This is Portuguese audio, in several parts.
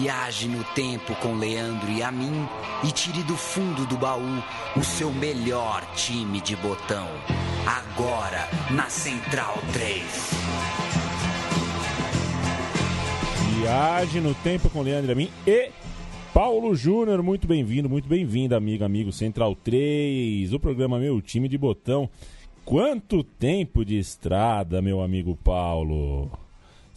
Viaje no tempo com Leandro e a mim e tire do fundo do baú o seu melhor time de botão. Agora na Central 3. Viagem no tempo com Leandro e a mim e Paulo Júnior. Muito bem-vindo, muito bem-vindo, amigo, amigo Central 3, o programa Meu Time de Botão. Quanto tempo de estrada, meu amigo Paulo.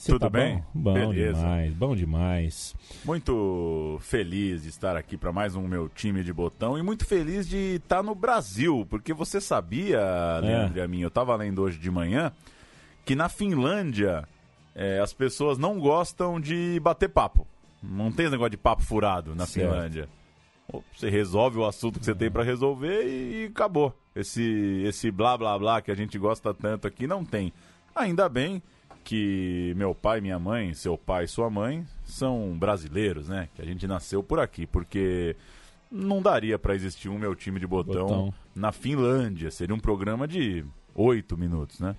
Você Tudo tá bem? Bom, bom Beleza. demais, bom demais. Muito feliz de estar aqui para mais um meu time de botão e muito feliz de estar no Brasil, porque você sabia, Leandro e a mim, eu estava lendo hoje de manhã, que na Finlândia é, as pessoas não gostam de bater papo. Não tem esse negócio de papo furado na Certo. Finlândia. Você resolve o assunto que você tem para resolver e, e acabou. Esse, esse blá blá blá que a gente gosta tanto aqui não tem. Ainda bem que meu pai, minha mãe, seu pai e sua mãe são brasileiros, né? Que a gente nasceu por aqui, porque não daria para existir um meu time de botão, Botão. na Finlândia. Seria um programa de oito minutos, né?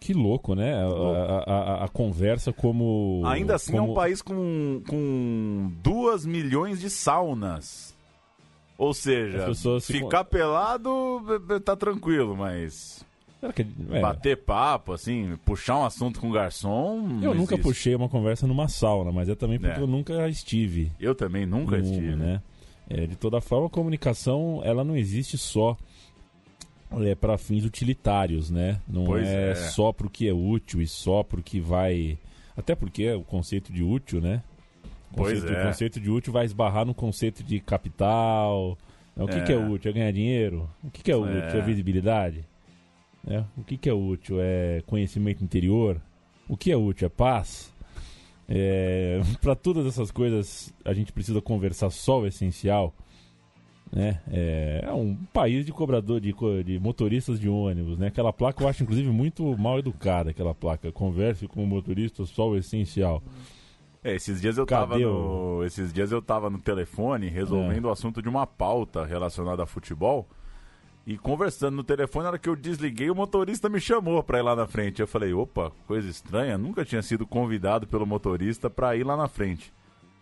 Que louco, né? A, a- a- a conversa como. Ainda assim é como- um país com, com duas milhões de saunas. Ou seja, se ficar pelado tá tranquilo, mas é, bater papo, assim, puxar um assunto com o garçom. eu nunca existe. puxei uma conversa numa sauna, mas é também porque É. eu nunca estive. Eu também nunca numa, estive. né? É, de toda forma, a comunicação ela não existe só é, para fins utilitários, né? Não Pois é, é. só para o que é útil e só para o que vai. Até porque é o conceito de útil, né? O Pois conceito, é. O conceito de útil vai esbarrar no conceito de capital. né? O que, É. que é útil? É ganhar dinheiro? O que, que é útil? É. É visibilidade? Né? O que, que é útil? É conhecimento interior? O que é útil? É paz? É, para todas essas coisas a gente precisa conversar só o essencial. Né? É, é um país de cobrador de, de motoristas de ônibus, né? Aquela placa eu acho inclusive muito mal educada, aquela placa. Converse com o motorista só o essencial. É, esses dias eu Cadê tava o- no, esses dias eu tava no telefone resolvendo É. o assunto de uma pauta relacionada a futebol e conversando no telefone, na hora que eu desliguei, o motorista me chamou pra ir lá na frente. Eu falei, opa, coisa estranha, nunca tinha sido convidado pelo motorista pra ir lá na frente.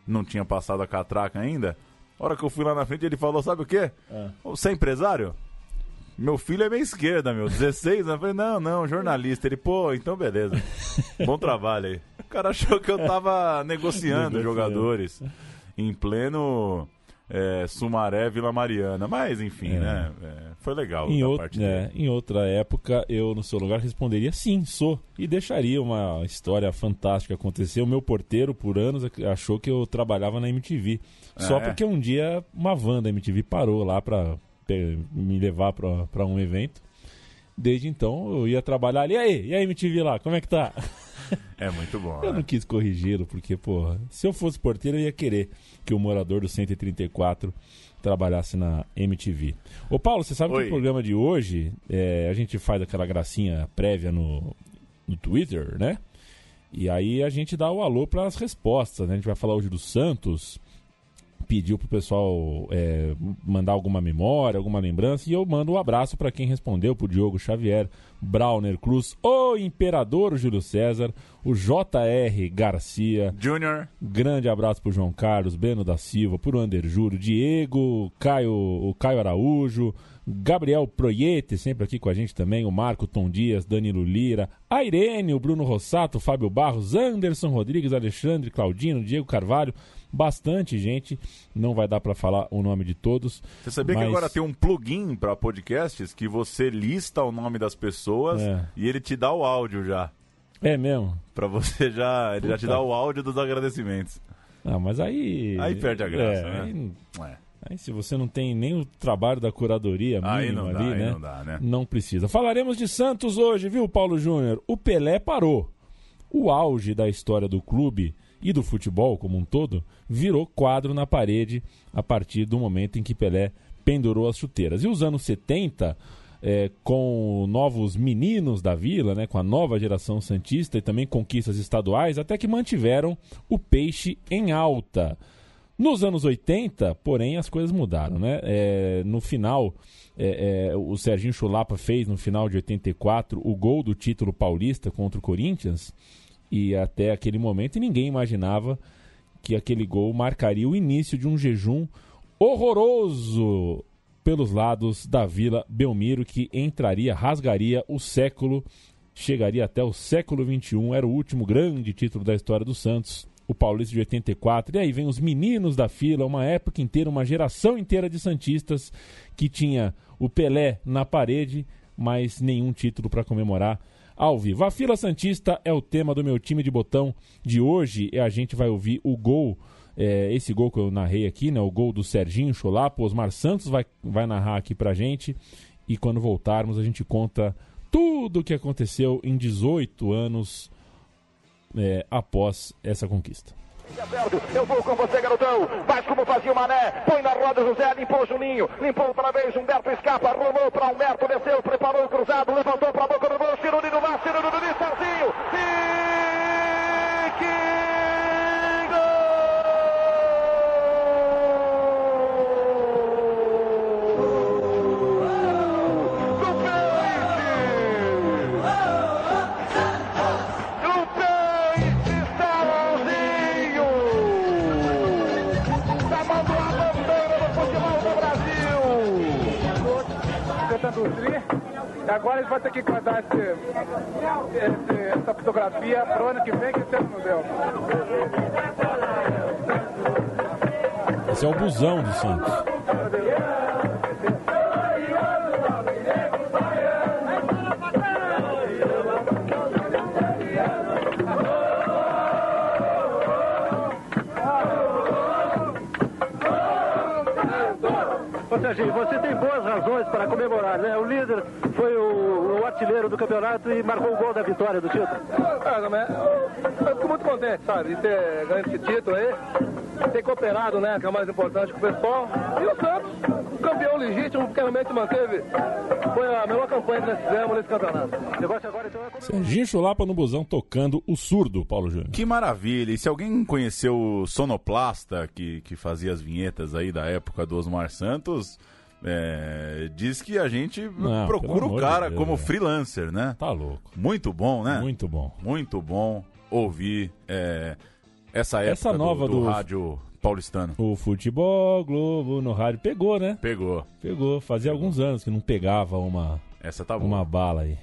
Não tinha passado a catraca ainda. A hora que eu fui lá na frente, ele falou, sabe o quê? É. Você é empresário? Meu filho é meia esquerda, meu. 16? Eu falei, não, não, jornalista. Ele, pô, então beleza. Bom trabalho aí. O cara achou que eu tava Negociando. jogadores em pleno é, Sumaré, Vila Mariana. Mas, enfim, É. né? é, foi legal Em, out- é, em outra época, eu no seu lugar responderia sim, sou. E deixaria uma história fantástica acontecer. O meu porteiro, por anos, ac- achou que eu trabalhava na MTV. Só É. porque um dia uma van da MTV parou lá pra me levar pra um evento. Desde então eu ia trabalhar ali. E aí, e aí, MTV lá, como é que tá? É muito bom. Eu né? não quis corrigi-lo, porque, porra, se eu fosse porteiro, eu ia querer que o morador do 134 trabalhasse na MTV. Ô, Paulo, você sabe que Oi. o programa de hoje, é, a gente faz aquela gracinha prévia no, no Twitter, né? E aí a gente dá o alô para as respostas, né? A gente vai falar hoje do Santos, pediu pro pessoal é, mandar alguma memória, alguma lembrança, e eu mando um abraço para quem respondeu, pro Diogo Xavier, Brauner Cruz, o Imperador Júlio César, o JR Garcia, Junior, grande abraço pro João Carlos, Breno da Silva, pro Ander Júlio, Diego, Caio, o Caio Araújo, Gabriel Proiete, sempre aqui com a gente também, o Marco Tom Dias, Danilo Lira, a Irene, o Bruno Rossato, Fábio Barros, Anderson Rodrigues, Alexandre, Claudino, Diego Carvalho, bastante gente, não vai dar para falar o nome de todos. você sabia mas- que agora tem um plugin pra podcasts que você lista o nome das pessoas É. e ele te dá o áudio já. É mesmo? Pra você já. Ele já te Puta. dá o áudio dos agradecimentos. Ah, mas aí... Aí perde a graça, é, né? aí- É. Aí se você não tem nem o trabalho da curadoria não dá, ali, né? não dá, né? Não precisa. Falaremos de Santos hoje, viu, Paulo Júnior? O Pelé parou. O auge da história do clube e do futebol como um todo virou quadro na parede a partir do momento em que Pelé pendurou as chuteiras. E os anos 70, é, com novos meninos da vila, né, com a nova geração santista e também conquistas estaduais, até que mantiveram o peixe em alta. Nos anos 80, porém, as coisas mudaram, né? É, no final, é, é, o Serginho Chulapa fez, no final de 84, o gol do título paulista contra o Corinthians, e até aquele momento ninguém imaginava que aquele gol marcaria o início de um jejum horroroso pelos lados da Vila Belmiro, que entraria, rasgaria o século, chegaria até o século XXI, era o último grande título da história do Santos, o Paulista de 84. E aí vem os meninos da fila, uma época inteira, uma geração inteira de Santistas que tinha o Pelé na parede, mas nenhum título para comemorar ao vivo. A fila Santista é o tema do meu time de botão de hoje e a gente vai ouvir o gol. é, esse gol que eu narrei aqui, né, o gol do Serginho Cholapo, Osmar Santos vai, vai narrar aqui pra gente e quando voltarmos a gente conta tudo o que aconteceu em 18 anos é, após essa conquista. Eu vou com você, garotão. Faz como fazia o Mané. Põe na roda José, limpou Juninho. Limpou outra vez. Humberto escapa, rolou para Humberto, desceu, preparou o cruzado, levantou para a boca do gol. Cirulino no mar, Cirulino agora eles vão ter que guardar esse, esse- essa fotografia para o ano que vem, que esse ano não deu. Esse é o busão do Santos. Ô Serginho, você tem boas razões para comemorar, né? O líder foi o, o artilheiro do campeonato e marcou o gol da vitória do título. Ah, não é- eu fico muito contente, sabe, de ter ganho esse título aí. Ter cooperado, né, que é o mais importante com o pessoal. E o Santos, o campeão legítimo, que realmente manteve. Foi a melhor campanha que nós fizemos nesse campeonato. O negócio agora então é. Serginho Chulapa no busão tocando o surdo, Paulo Júnior. Que maravilha! E se alguém conheceu o Sonoplasta, que, que fazia as vinhetas aí da época do Osmar Santos, é, diz que a gente Não, procura pelo o cara de como velho. freelancer, né? Tá louco. Muito bom, né? Muito bom. Muito bom ouvir é, essa época Essa nova do, do do- rádio paulistano. O futebol Globo no rádio pegou, né? Pegou. Pegou. Fazia alguns anos que não pegava uma, Essa tá boa. uma bala aí.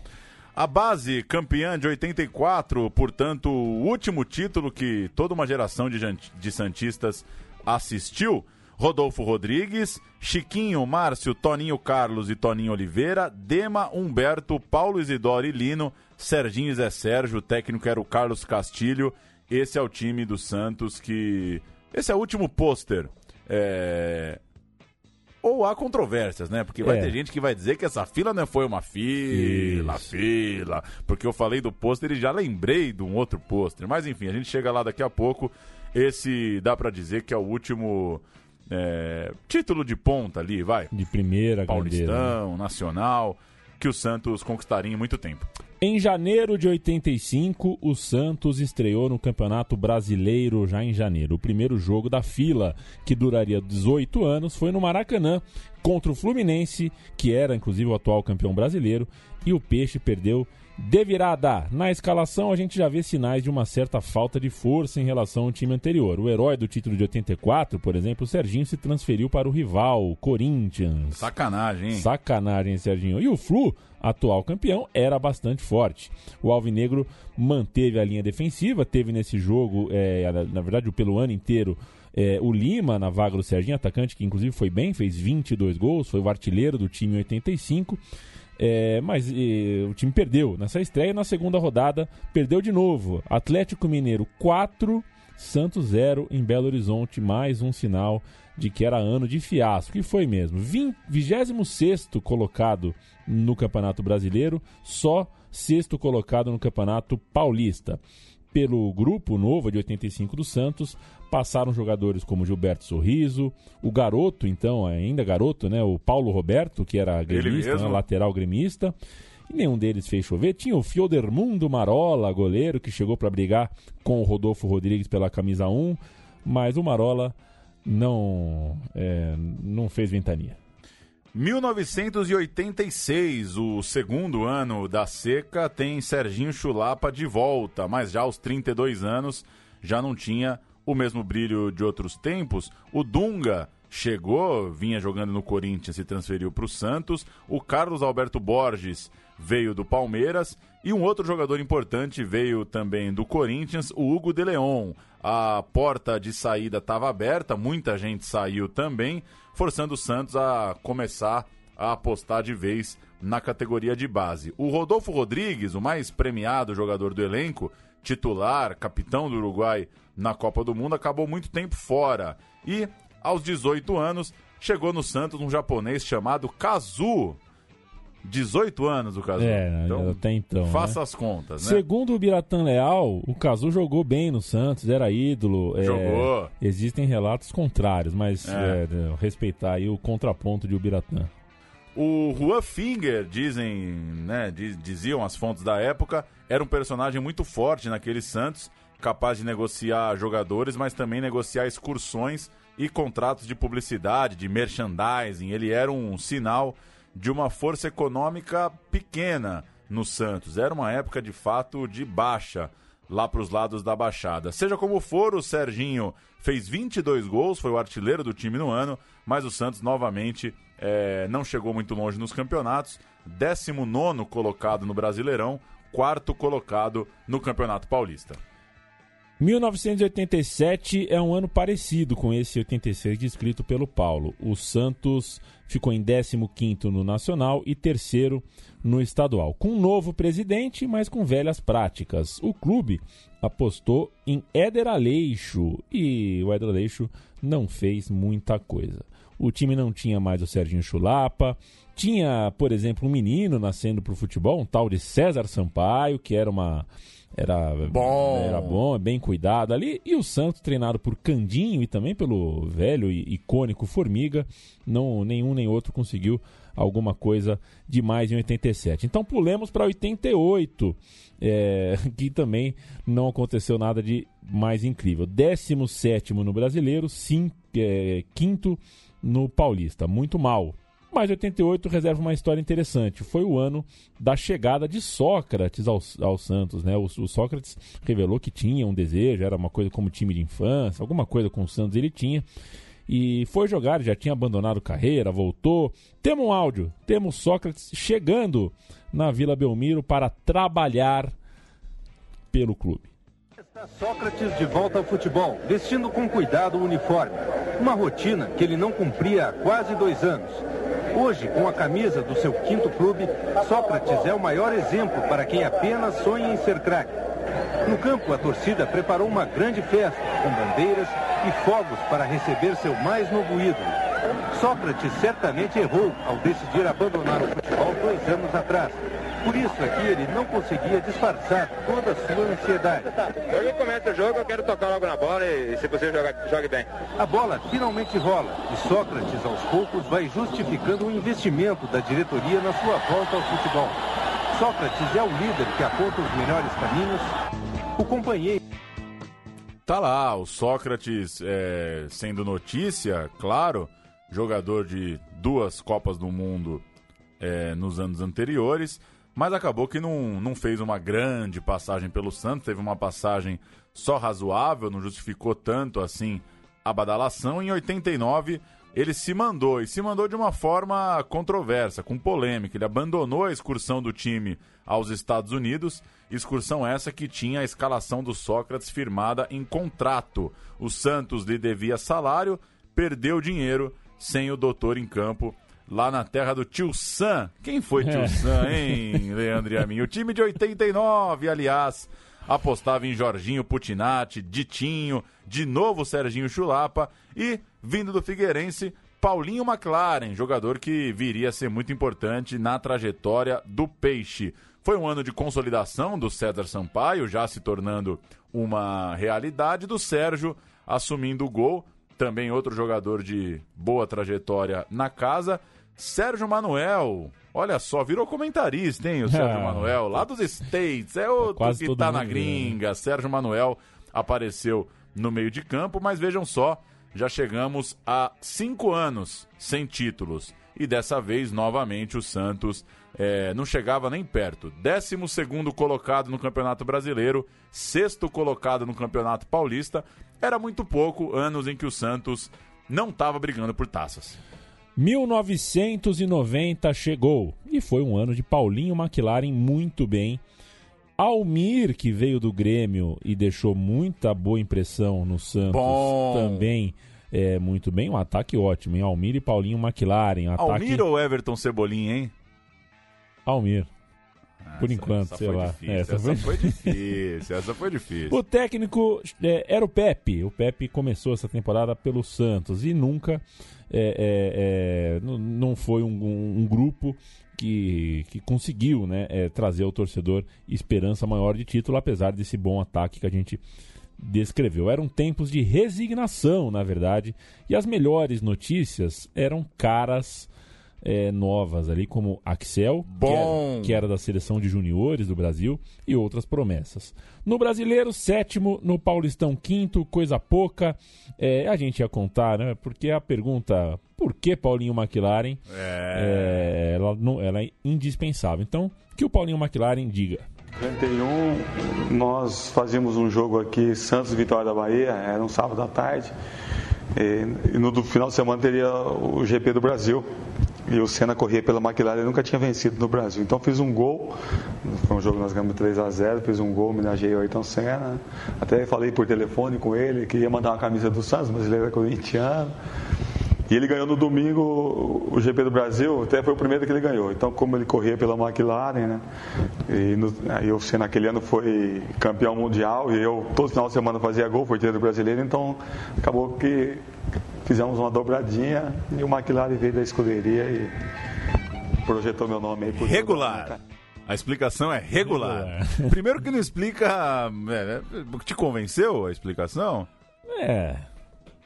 A base campeã de 84, portanto, o último título que toda uma geração de, de Santistas assistiu. Rodolfo Rodrigues, Chiquinho, Márcio, Toninho Carlos e Toninho Oliveira, Dema, Humberto, Paulo Isidoro e Lino, Serginho e Zé Sérgio, o técnico era o Carlos Castilho. Esse é o time do Santos que. Esse é o último pôster. É, ou há controvérsias, né? Porque vai É. ter gente que vai dizer que essa fila não foi uma fila, Isso. fila. Porque eu falei do pôster e já lembrei de um outro pôster. Mas enfim, a gente chega lá daqui a pouco. Esse dá pra dizer que é o último é, título de ponta ali, vai. De primeira grandeza. né? Paulistão, nacional, que o Santos conquistaria em muito tempo. Em janeiro de 85, o Santos estreou no Campeonato Brasileiro já em janeiro. O primeiro jogo da fila, que duraria 18 anos, foi no Maracanã contra o Fluminense, que era inclusive o atual campeão brasileiro, e o Peixe perdeu de virada. Na escalação, a gente já vê sinais de uma certa falta de força em relação ao time anterior. O herói do título de 84, por exemplo, o Serginho, se transferiu para o rival, o Corinthians. Sacanagem, hein? Sacanagem, Serginho. E o Flu, atual campeão, era bastante forte. O Alvinegro manteve a linha defensiva, teve nesse jogo, é, na- verdade, pelo ano inteiro, é, o Lima na vaga do Serginho, atacante que inclusive foi bem, fez 22 gols, foi o artilheiro do time em 85. É, mas e, o time perdeu nessa estreia. Na segunda rodada, perdeu de novo. Atlético Mineiro 4, Santos 0 em Belo Horizonte, mais um sinal de que era ano de fiasco. E foi mesmo. 26 colocado no Campeonato Brasileiro, só sexto colocado no Campeonato Paulista. Pelo grupo novo de 85 do Santos, passaram jogadores como Gilberto Sorriso, o garoto, então, ainda garoto, né? O Paulo Roberto, que era gremista, né, lateral gremista. E nenhum deles fez chover. Tinha o Fiodermundo Marola, goleiro, que chegou para brigar com o Rodolfo Rodrigues pela camisa 1, mas o Marola não, é, não fez ventania. 1986, o segundo ano da seca, tem Serginho Chulapa de volta, mas já aos 32 anos já não tinha o mesmo brilho de outros tempos. O Dunga chegou, vinha jogando no Corinthians e transferiu para o Santos. O Carlos Alberto Borges veio do Palmeiras e um outro jogador importante veio também do Corinthians, o Hugo de Leon. A porta de saída estava aberta, muita gente saiu também forçando o Santos a começar a apostar de vez na categoria de base. O Rodolfo Rodrigues, o mais premiado jogador do elenco, titular, capitão do Uruguai na Copa do Mundo, acabou muito tempo fora. E, aos 18 anos, chegou no Santos um japonês chamado Kazu, 18 anos o Cazu. É, então, até então. Faça né? as contas, né? Segundo o Biratan Leal, o Cazu jogou bem no Santos, era ídolo. É, jogou. É, existem relatos contrários, mas é. É, respeitar aí o contraponto de Ubiratã. O Juan Finger, dizem, né, diziam as fontes da época, era um personagem muito forte naquele Santos, capaz de negociar jogadores, mas também negociar excursões e contratos de publicidade, de merchandising. Ele era um sinal de uma força econômica pequena no Santos. Era uma época de fato de baixa lá para os lados da Baixada. Seja como for, o Serginho fez 22 gols, foi o artilheiro do time no ano, mas o Santos novamente é, não chegou muito longe nos campeonatos. 19 colocado no Brasileirão, quarto colocado no Campeonato Paulista. 1987 é um ano parecido com esse 86 descrito pelo Paulo. O Santos ficou em 15º no Nacional e terceiro no Estadual. Com um novo presidente, mas com velhas práticas. O clube apostou em Éder Aleixo e o Éder Aleixo não fez muita coisa. O time não tinha mais o Serginho Chulapa, tinha, por exemplo, um menino nascendo para o futebol, um tal de César Sampaio, que era uma era bom, era bom, bem cuidado ali. E o Santos, treinado por Candinho e também pelo velho e icônico Formiga, não nenhum nem outro conseguiu alguma coisa demais em 87. Então pulemos para 88, é, que também não aconteceu nada de mais incrível. 17 no Brasileiro, sim, é, quinto no Paulista. Muito mal. Mas 88 reserva uma história interessante. Foi o ano da chegada de Sócrates ao, ao Santos. Né? O, o, Sócrates revelou que tinha um desejo, era uma coisa como time de infância, alguma coisa com o Santos ele tinha. E foi jogar, já tinha abandonado carreira, voltou. Temos um áudio, temos Sócrates chegando na Vila Belmiro para trabalhar pelo clube. Sócrates de volta ao futebol, vestindo com cuidado o uniforme. Uma rotina que ele não cumpria há quase dois anos. Hoje, com a camisa do seu quinto clube, Sócrates é o maior exemplo para quem apenas sonha em ser craque. No campo, a torcida preparou uma grande festa, com bandeiras e fogos para receber seu mais novo ídolo. Sócrates certamente errou ao decidir abandonar o futebol dois anos atrás. Por isso aqui ele não conseguia disfarçar toda a sua ansiedade. Hoje começa o jogo, eu quero tocar logo na bola e, se possível, jogar, jogue bem. A bola finalmente rola e Sócrates, aos poucos, vai justificando o investimento da diretoria na sua volta ao futebol. Sócrates é o líder que aponta os melhores caminhos, o companheiro. Tá lá, o Sócrates é, sendo notícia, claro, jogador de duas Copas do Mundo é, nos anos anteriores mas acabou que não, não fez uma grande passagem pelo Santos, teve uma passagem só razoável, não justificou tanto assim a badalação. Em 89, ele se mandou, e se mandou de uma forma controversa, com polêmica. Ele abandonou a excursão do time aos Estados Unidos, excursão essa que tinha a escalação do Sócrates firmada em contrato. O Santos lhe devia salário, perdeu dinheiro sem o doutor em campo lá na terra do Tio Sam. Quem foi Tio é. Sam, hein, Leandro e a mim? O time de 89, aliás, apostava em Jorginho Putinati, Ditinho, de novo Serginho Chulapa e, vindo do Figueirense, Paulinho McLaren, jogador que viria a ser muito importante na trajetória do Peixe. Foi um ano de consolidação do César Sampaio, já se tornando uma realidade, do Sérgio assumindo o gol. Também outro jogador de boa trajetória na casa. Sérgio Manuel, olha só, virou comentarista, hein, o Sérgio Ah. Manuel, lá dos States, é outro Quase que tá na mundo, gringa. Sérgio Manuel apareceu no meio de campo, mas vejam só, já chegamos a cinco anos sem títulos. E dessa vez, novamente, o Santos eh, não chegava nem perto. 12 colocado no Campeonato Brasileiro, sexto colocado no Campeonato Paulista. Era muito pouco, anos em que o Santos não estava brigando por taças. 1990 chegou e foi um ano de Paulinho McLaren muito bem. Almir, que veio do Grêmio e deixou muita boa impressão no Santos, Bom. também é muito bem. Um ataque ótimo, hein? Almir e Paulinho McLaren. Ataque... Almir ou Everton Cebolinha, hein? Almir. Por Essa- enquanto, sei lá. Difícil, É, essa, essa foi- difícil, essa foi difícil. O técnico é, era o Pepe. O Pepe começou essa temporada pelo Santos e nunca é, é, é, não foi um, um- um grupo que, que conseguiu né, é, trazer ao torcedor esperança maior de título, apesar desse bom ataque que a gente descreveu. Eram tempos de resignação, na verdade, e as melhores notícias eram caras é, novas ali, como Axel, que Bom. era, que era da seleção de juniores do Brasil, e outras promessas. No Brasileiro, sétimo, no Paulistão, quinto, coisa pouca. É, a gente ia contar, né? Porque a pergunta, por que Paulinho McLaren? É, ela, não, ela é indispensável. Então, que o Paulinho McLaren diga. 91, nós fazíamos um jogo aqui, Santos e Vitória da Bahia, era um sábado à tarde. E, no final de semana teria o GP do Brasil. E o Senna corria pela McLaren, ele nunca tinha vencido no Brasil. Então fiz um gol, foi um jogo nós ganhamos 3 a 0 fiz um gol, homenageei o Ayrton Senna. Até falei por telefone com ele, queria mandar uma camisa do Santos, mas ele era corintiano. E ele ganhou no domingo o GP do Brasil, até foi o primeiro que ele ganhou. Então, como ele corria pela McLaren, né? E no, aí o Senna naquele ano foi campeão mundial e eu todo final de semana fazia gol, foi do brasileiro, então acabou que fizemos uma dobradinha e o McLaren veio da escuderia e projetou meu nome aí. por- Regular. A explicação é regular. Primeiro que não explica. é, é, te convenceu a explicação? É,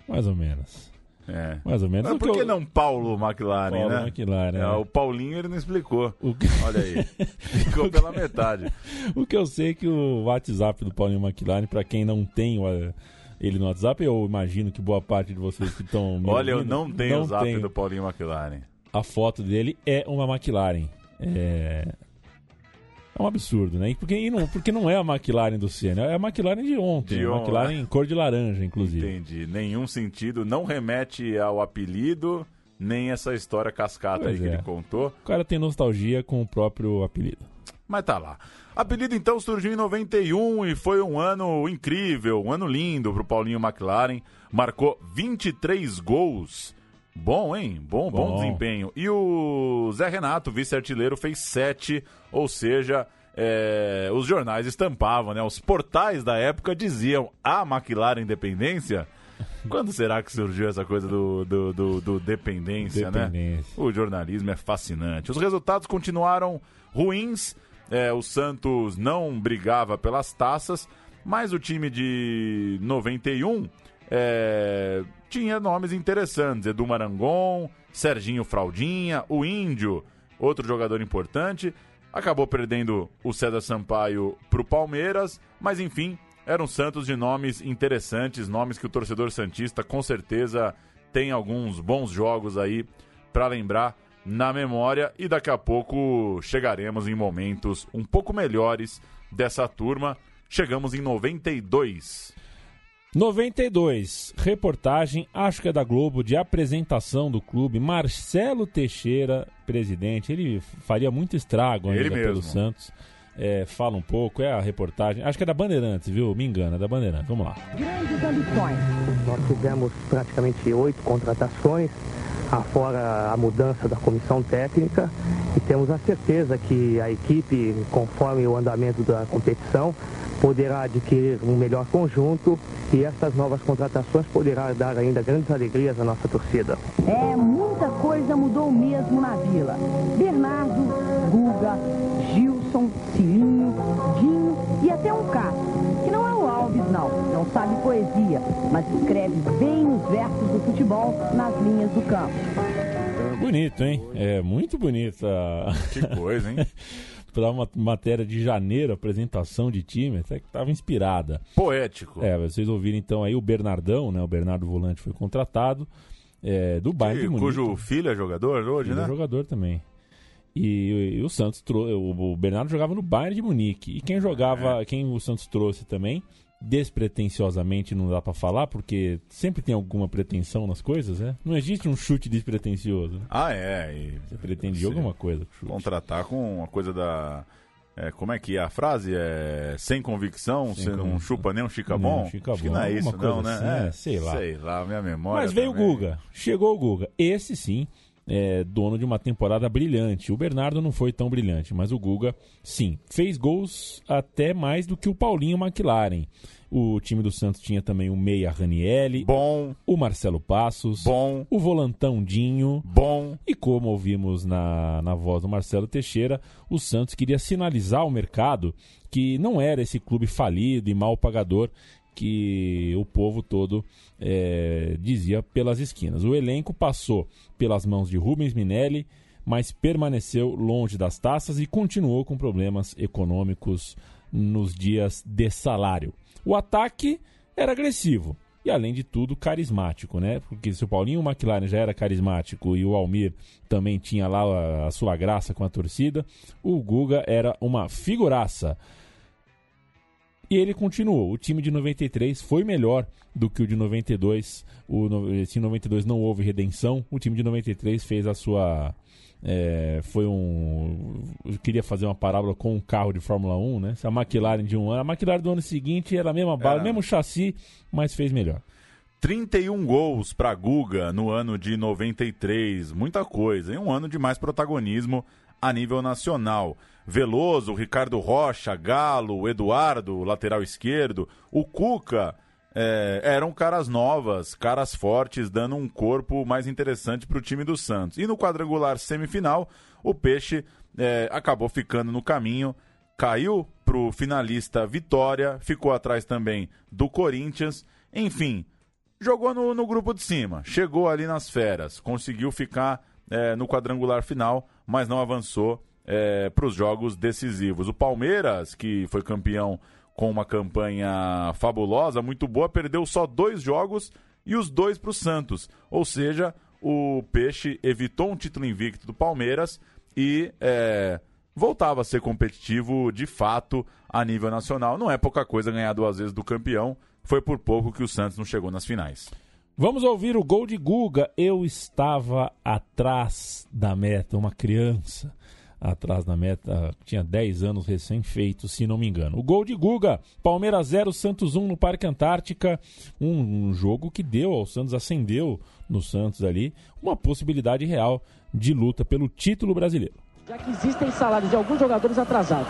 mais ou menos. É. Mais ou menos. Mas por que que eu- não Paulo McLaren, Paulo né? McLaren, É, é. O Paulinho ele não explicou. O que- Olha aí. Ficou pela metade. O que eu sei é que o WhatsApp do Paulinho McLaren, pra quem não tem o, ele no WhatsApp, eu imagino que boa parte de vocês que estão Olha, eu ouvindo não tenho o zap tem. do Paulinho McLaren. A foto dele é uma McLaren. É, é um absurdo, né? Porque, não, porque não é a McLaren do Senna, é a McLaren de ontem. De a ontem. McLaren cor de laranja, inclusive. Entendi. Nenhum sentido. Não remete ao apelido, nem essa história cascata Pois aí que é. ele contou. O cara tem nostalgia com o próprio apelido. Mas tá lá. Apelido então surgiu em 91 e foi um ano incrível, um ano lindo pro Paulinho McLaren. Marcou 23 gols. Bom, hein? Bom, bom, Bom. desempenho. E o Zé Renato, vice-artilheiro, fez 7, ou seja, é, os jornais estampavam, né? Os portais da época diziam a McLaren Independência. Quando será que surgiu essa coisa do, do, do- do dependência, né? Dependência. O jornalismo é fascinante. Os resultados continuaram ruins. É, o Santos não brigava pelas taças, mas o time de 91 é, tinha nomes interessantes. Edu Marangon, Serginho Fraldinha, o Índio, outro jogador importante. Acabou perdendo o César Sampaio para o Palmeiras, mas enfim, eram Santos de nomes interessantes, nomes que o torcedor Santista com certeza tem alguns bons jogos aí para lembrar na memória e daqui a pouco chegaremos em momentos um pouco melhores dessa turma. Chegamos em 92. 92, reportagem, acho que é da Globo, de apresentação do clube. Marcelo Teixeira, presidente, ele faria muito estrago ainda Ele pelo mesmo. Santos. É, fala um pouco, é a reportagem. Acho que é da Bandeirantes, viu? Me engana, é da Bandeirantes. Vamos lá. Grandes ambições. Nós tivemos praticamente oito contratações, afora a mudança da comissão técnica, E temos a certeza que a equipe, conforme o andamento da competição, poderá adquirir um melhor conjunto e essas novas contratações poderá dar ainda grandes alegrias à nossa torcida. É, muita coisa mudou mesmo na Vila. Bernardo, Guga, Gilson, Cilinho, Dinho e até um Cássio, não, sabe poesia, mas escreve bem os versos do futebol nas linhas do campo. Bonito, hein? É muito bonita. Que coisa, hein? para uma matéria de janeiro, apresentação de time, até que estava inspirada. Poético. É, vocês ouviram então aí o Bernardão, né? O Bernardo Volante foi contratado é, do Bayern de Munique. Cujo filho é jogador hoje, filho né? É jogador também. E, e o Santos trouxe, o, o Bernardo jogava no Bayern de Munique. E quem jogava, é. quem o Santos trouxe também, despretensiosamente não dá para falar, porque sempre tem alguma pretensão nas coisas, né? Não existe um chute despretensioso. Ah, é. E Você pretende alguma coisa com chute. Contratar com a coisa da. É, como é que é a frase? É sem convicção, sem você convicção. não chupa nem um chicabon? Não, chica Acho que não é isso, não, né? Assim, é, sei lá. Sei lá, minha memória. Mas veio também. o Guga. Chegou o Guga. Esse sim é, dono de uma temporada brilhante. O Bernardo não foi tão brilhante, mas o Guga, sim, fez gols até mais do que o Paulinho McLaren. O time do Santos tinha também o Meia Ranielli, bom, o Marcelo Passos, bom, o Volantão Dinho, bom. E como ouvimos na, na voz do Marcelo Teixeira, o Santos queria sinalizar ao mercado que não era esse clube falido e mal pagador que o povo todo é, dizia pelas esquinas. O elenco passou pelas mãos de Rubens Minelli, mas permaneceu longe das taças e continuou com problemas econômicos nos dias de salário. O ataque era agressivo e, além de tudo, carismático, né? Porque se o Paulinho McLaren já era carismático e o Almir também tinha lá a, sua graça com a torcida, o Guga era uma figuraça. E ele continuou. O time de 93 foi melhor do que o de 92. O, esse 92 não houve redenção. O time de 93 fez a sua. É, foi um. Eu queria fazer uma parábola com um carro de Fórmula 1, né? Se a McLaren de um ano. A McLaren do ano seguinte era a mesma bala, mesmo chassi, mas fez melhor. 31 gols para Guga no ano de 93. Muita coisa. E um ano de mais protagonismo a nível nacional. Veloso, Ricardo Rocha, Galo, Eduardo, lateral esquerdo, o Cuca. É, eram caras novas, caras fortes, dando um corpo mais interessante para o time do Santos. E no quadrangular semifinal, o Peixe é, acabou ficando no caminho, caiu para o finalista Vitória, ficou atrás também do Corinthians. Enfim, jogou no, no grupo de cima, chegou ali nas feras, conseguiu ficar é, no quadrangular final, mas não avançou é, para os jogos decisivos. O Palmeiras, que foi campeão com uma campanha fabulosa, muito boa, perdeu só dois jogos e os dois para o Santos. Ou seja, o Peixe evitou um título invicto do Palmeiras e é, voltava a ser competitivo de fato a nível nacional. Não é pouca coisa ganhar duas vezes do campeão. Foi por pouco que o Santos não chegou nas finais. Vamos ouvir o gol de Guga. Eu estava atrás da meta, uma criança atrás da meta, tinha 10 anos recém-feito, se não me engano. O gol de Guga, Palmeiras 0, Santos 1 no Parque Antártica, um, um, jogo que deu ao Santos, acendeu no Santos ali, uma possibilidade real de luta pelo título brasileiro. Já que existem salários de alguns jogadores atrasados.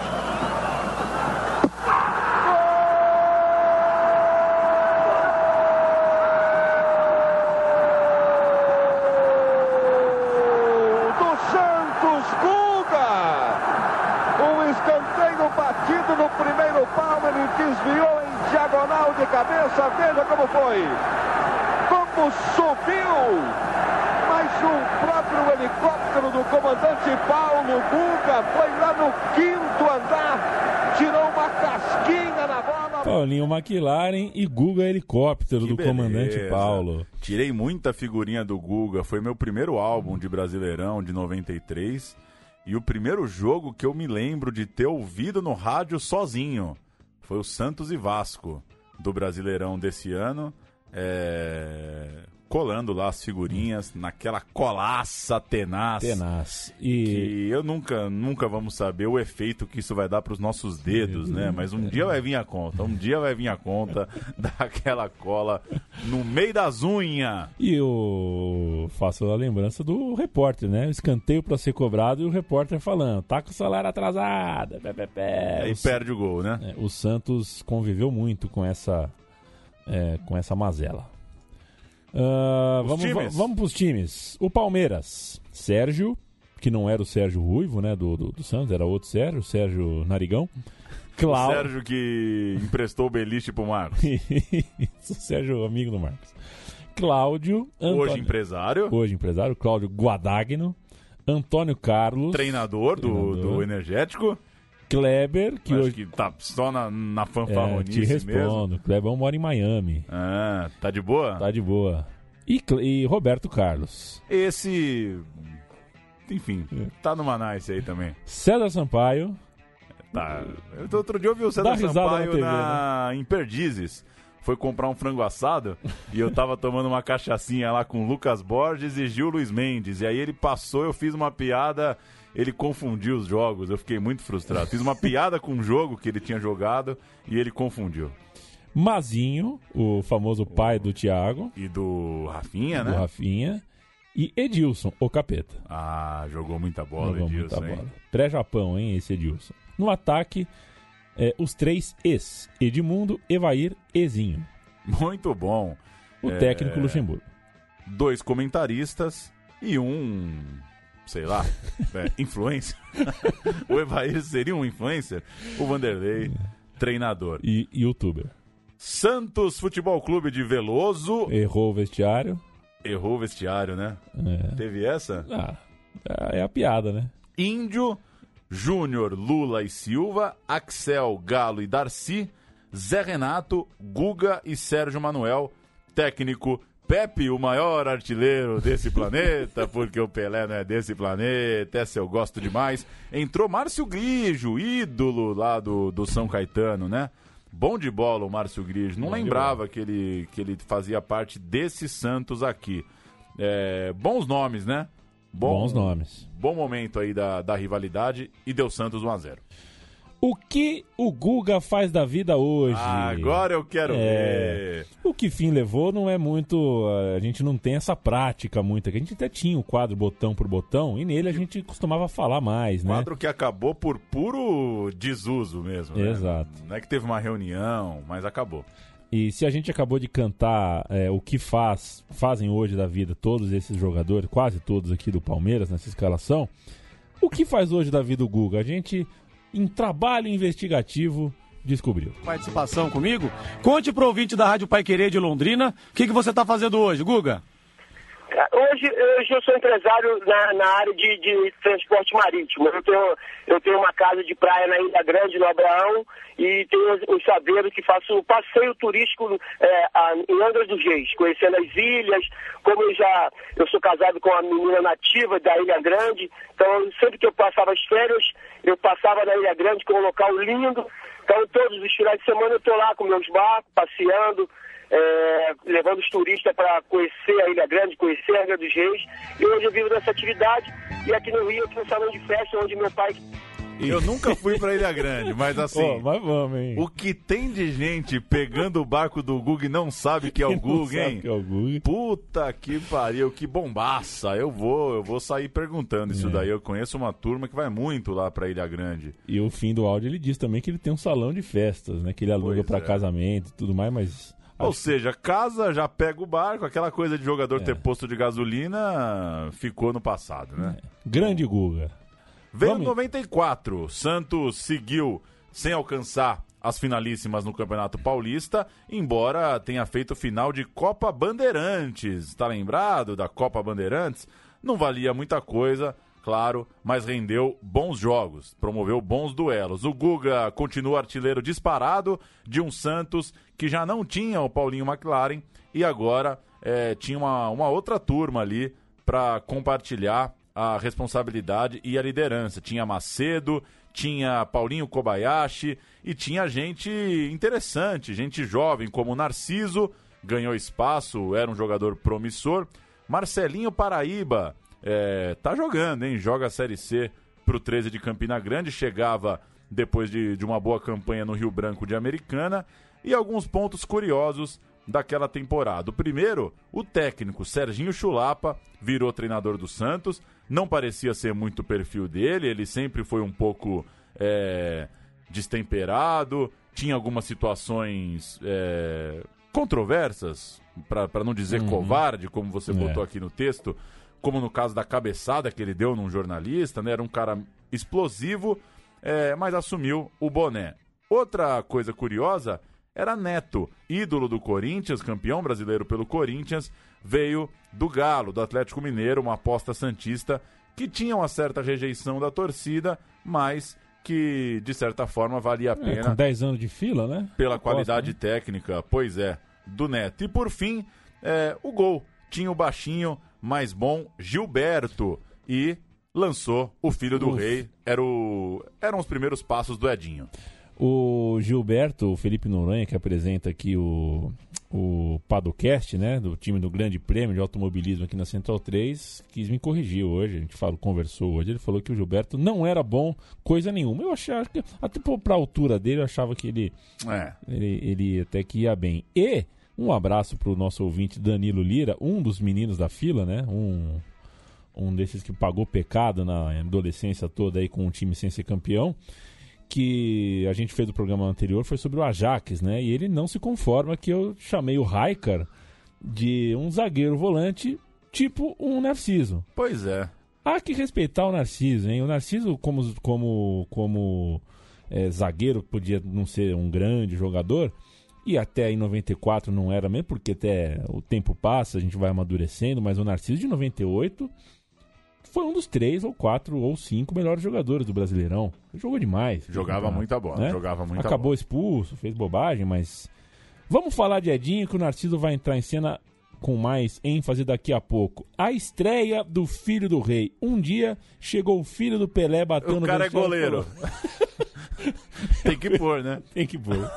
desviou em diagonal de cabeça, veja como foi. Como subiu! Mas o próprio helicóptero do comandante Paulo Foi lá no quinto andar, tirou uma casquinha na bola. Paulinho McLaren e Guga helicóptero Que do beleza. comandante Paulo. Tirei muita figurinha do Guga, foi meu primeiro álbum de Brasileirão de 93 e o primeiro jogo que eu me lembro de ter ouvido no rádio sozinho foi o Santos e Vasco do Brasileirão desse ano. É, colando lá as figurinhas naquela colaça tenaz. Tenaz. E que eu nunca, nunca vamos saber o efeito que isso vai dar para os nossos dedos, né? Mas um dia vai vir a conta, um dia vai vir a conta daquela cola no meio das unhas. E eu faço a lembrança do repórter, né? O escanteio para ser cobrado e o repórter falando, tá com o salário atrasado. Pé, pé, pé. Aí perde o gol, né? É, o Santos conviveu muito com essa, é, com essa mazela. Uh, vamos, times. vamos para os times. O Palmeiras, Sérgio, que não era o Sérgio Ruivo, né, do, do, do Santos, era outro Sérgio, Sérgio Narigão. Clau... O Sérgio que emprestou o beliche pro Marcos. o Sérgio, amigo do Marcos. Cláudio. Antônio... Hoje empresário. Hoje empresário. Cláudio Guadagno. Antônio Carlos. Treinador, treinador. Do, do Energético. Kleber, que Acho hoje. que tá só na, na fanfarronice é, te respondo. mesmo. Kleber mora em Miami. Ah, tá de boa? Tá de boa. E, e Roberto Carlos. Esse. Enfim, tá no Manaus aí também. César Sampaio. Tá. Outro dia eu vi o César Sampaio na, TV, na... Né? em Perdizes. Foi comprar um frango assado e eu tava tomando uma cachaçinha lá com Lucas Borges e Gil Luiz Mendes. E aí ele passou, eu fiz uma piada ele confundiu os jogos. Eu fiquei muito frustrado. Fiz uma piada com um jogo que ele tinha jogado e ele confundiu. Mazinho, o famoso pai do Thiago. E do Rafinha, do né? Do Rafinha. E Edilson, o capeta. Ah, jogou muita bola, jogou Edilson. Muita bola. Pré-Japão, hein, esse Edilson. No ataque, é, os três ex: Edmundo, Evair, Ezinho. Muito bom. O é... técnico Luxemburgo. Dois comentaristas e um sei lá, é, influencer. o Evair seria um influencer. O Vanderlei, treinador. E youtuber. Santos Futebol Clube de Veloso. Errou o vestiário. Errou o vestiário, né? É. Teve essa? Ah, é a piada, né? Índio, Júnior, Lula e Silva, Axel, Galo e Darcy, Zé Renato, Guga e Sérgio Manuel, técnico Pepe, o maior artilheiro desse planeta, porque o Pelé não é desse planeta, essa eu gosto demais. Entrou Márcio Grigio, ídolo lá do, do São Caetano, né? Bom de bola o Márcio Grigio. Não Bom lembrava que ele, que ele fazia parte desse Santos aqui. É, bons nomes, né? Bom, bons nomes. Bom momento aí da, da rivalidade e deu Santos 1 a 0 o que o Guga faz da vida hoje? agora eu quero é, ver. O que fim levou não é muito. A gente não tem essa prática muito. A gente até tinha o quadro botão por botão e nele a gente costumava falar mais, né? Quadro que acabou por puro desuso mesmo. Né? Exato. Não é que teve uma reunião, mas acabou. E se a gente acabou de cantar é, o que faz, fazem hoje da vida todos esses jogadores, quase todos aqui do Palmeiras nessa escalação, o que faz hoje da vida o Guga? A gente em trabalho investigativo descobriu. Participação comigo? Conte pro ouvinte da Rádio Pai Querer de Londrina o que, que você está fazendo hoje, Guga. Hoje, hoje eu sou empresário na, na área de, de, transporte marítimo. Eu tenho, eu tenho uma casa de praia na Ilha Grande, no Abraão, e tenho o saber que faço passeio turístico é, a, em Angra dos Reis, conhecendo as ilhas. Como eu já eu sou casado com uma menina nativa da Ilha Grande, então sempre que eu passava as férias, eu passava na Ilha Grande, que é um local lindo. Então todos os finais de semana eu estou lá com meus barcos, passeando é, levando os turistas para conhecer a Ilha Grande, conhecer a Ilha dos Reis. E hoje eu vivo dessa atividade. E aqui no Rio, aqui no salão de festa, onde meu pai eu nunca fui pra Ilha Grande, mas assim. Oh, mas vamos, hein? O que tem de gente pegando o barco do Gug e não sabe que é o Gug, hein? Que é o Gug. Puta que pariu, que bombaça. Eu vou, eu vou sair perguntando isso é. daí. Eu conheço uma turma que vai muito lá pra Ilha Grande. E o fim do áudio ele diz também que ele tem um salão de festas, né? Que ele aluga para é. casamento e tudo mais, mas ou seja, casa, já pega o barco, aquela coisa de jogador é. ter posto de gasolina ficou no passado, né? É. Grande Guga. Veio Vamos... 94, Santos seguiu sem alcançar as finalíssimas no Campeonato Paulista, embora tenha feito final de Copa Bandeirantes. Está lembrado da Copa Bandeirantes? Não valia muita coisa, claro, mas rendeu bons jogos, promoveu bons duelos. O Guga continua artilheiro disparado de um Santos que já não tinha o Paulinho McLaren e agora é, tinha uma, uma outra turma ali para compartilhar a responsabilidade e a liderança. Tinha Macedo, tinha Paulinho Kobayashi e tinha gente interessante, gente jovem como Narciso, ganhou espaço, era um jogador promissor. Marcelinho Paraíba é, tá jogando, hein? Joga a Série C pro 13 de Campina Grande, chegava depois de, de uma boa campanha no Rio Branco de Americana. E alguns pontos curiosos daquela temporada. O primeiro, o técnico Serginho Chulapa virou treinador do Santos. Não parecia ser muito o perfil dele, ele sempre foi um pouco é, destemperado, tinha algumas situações é, controversas, para não dizer Uhum. covarde, como você É. botou aqui no texto, como no caso da cabeçada que ele deu num jornalista, né? Era um cara explosivo, é, mas assumiu o boné. Outra coisa curiosa era Neto, ídolo do Corinthians, campeão brasileiro pelo Corinthians, veio do Galo, do Atlético Mineiro, uma aposta santista que tinha uma certa rejeição da torcida, mas que de certa forma valia a É, pena com 10 anos de fila, né? pela Aposta, qualidade né? técnica, pois é, do Neto. E por fim, é, o gol. Tinha o baixinho, mais bom, Gilberto. E lançou o filho do Uf. rei. Era o, eram os primeiros passos do Edinho. O Gilberto, o Felipe Noronha, que apresenta aqui o, o Padocast, né? Do time do Grande Prêmio de Automobilismo aqui na Central 3, quis me corrigir hoje. A gente falou, conversou hoje. Ele falou que o Gilberto não era bom coisa nenhuma. Eu achava que, até pra altura dele, eu achava que ele, É. ele, ele até que ia bem. E um abraço pro nosso ouvinte Danilo Lira, um dos meninos da fila, né? Um, um desses que pagou pecado na adolescência toda aí com um time sem ser campeão que a gente fez do programa anterior foi sobre o Ajax, né? E ele não se conforma que eu chamei o Raikar de um zagueiro volante tipo um Narciso. Pois é. Há que respeitar o Narciso, hein? O Narciso, como, como, como é, zagueiro, podia não ser um grande jogador, e até em 94 não era mesmo, porque até o tempo passa, a gente vai amadurecendo, mas o Narciso de 98 foi um dos três ou quatro ou cinco melhores jogadores do Brasileirão. Jogou demais. Jogava muita bola, jogava muita Acabou bola. expulso, fez bobagem, mas. Vamos falar de Edinho, que o Narciso vai entrar em cena com mais ênfase daqui a pouco. A estreia do filho do rei. Um dia chegou o filho do Pelé batendo O cara é goleiro. Tem que pôr, né? Tem que pôr.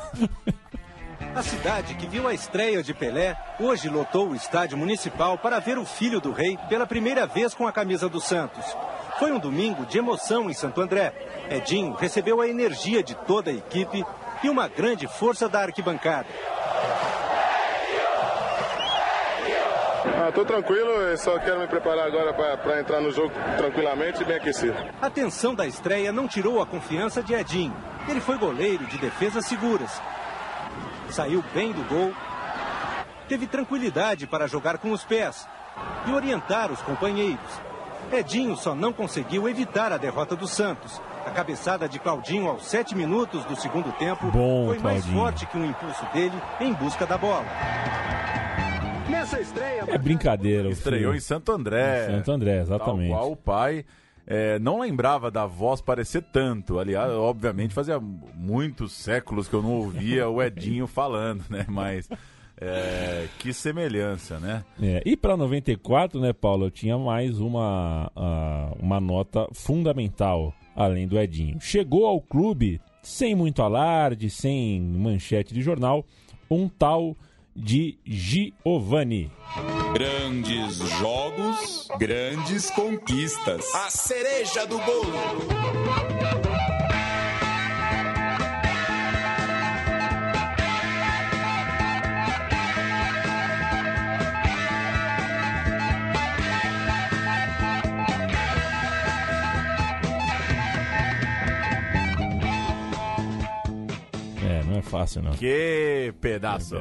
A cidade que viu a estreia de Pelé hoje lotou o estádio municipal para ver o filho do rei pela primeira vez com a camisa do Santos. Foi um domingo de emoção em Santo André. Edinho recebeu a energia de toda a equipe e uma grande força da arquibancada. Ah, tô tranquilo, só quero me preparar agora para entrar no jogo tranquilamente e bem aquecido. A tensão da estreia não tirou a confiança de Edinho. Ele foi goleiro de defesas seguras. Saiu bem do gol. Teve tranquilidade para jogar com os pés e orientar os companheiros. Edinho só não conseguiu evitar a derrota do Santos. A cabeçada de Claudinho aos sete minutos do segundo tempo Bom, foi mais Claudinho. forte que o impulso dele em busca da bola. Nessa estreia, É brincadeira. Estreou filho. em Santo André. Em Santo André, exatamente. Tal qual o pai. É, não lembrava da voz parecer tanto. Aliás, obviamente fazia muitos séculos que eu não ouvia o Edinho falando, né? Mas é, que semelhança, né? É, e para 94, né, Paulo, eu tinha mais uma, uma nota fundamental, além do Edinho. Chegou ao clube, sem muito alarde, sem manchete de jornal, um tal de Giovanni. Grandes jogos, grandes conquistas. A cereja do bolo. É, não é fácil, não. Que pedaço.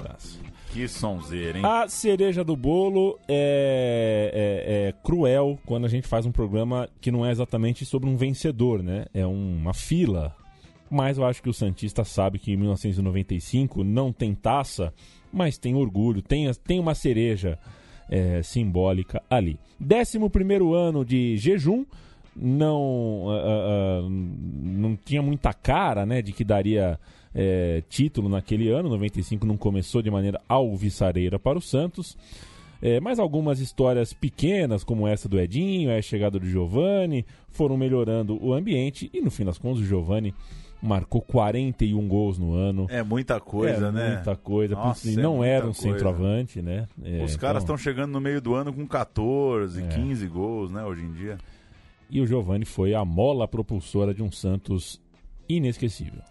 Que sonzeira, hein? A cereja do bolo é, é- é cruel quando a gente faz um programa que não é exatamente sobre um vencedor, né? É uma fila. Mas eu acho que o Santista sabe que em 1995 não tem taça, mas tem orgulho, tem, tem uma cereja é, simbólica ali. 11 primeiro ano de jejum, não, ah, ah, não tinha muita cara né, de que daria é, título naquele ano. 95 não começou de maneira alvissareira para o Santos. É, mas algumas histórias pequenas, como essa do Edinho, a chegada do Giovani, foram melhorando o ambiente e no fim das contas o Giovani marcou 41 gols no ano. É muita coisa, é né? Muita coisa. Nossa, e é não muita era um coisa. centroavante, né? É, Os caras então- estão chegando no meio do ano com 14, É. 15 gols, né, hoje em dia. E o Giovani foi a mola propulsora de um Santos inesquecível.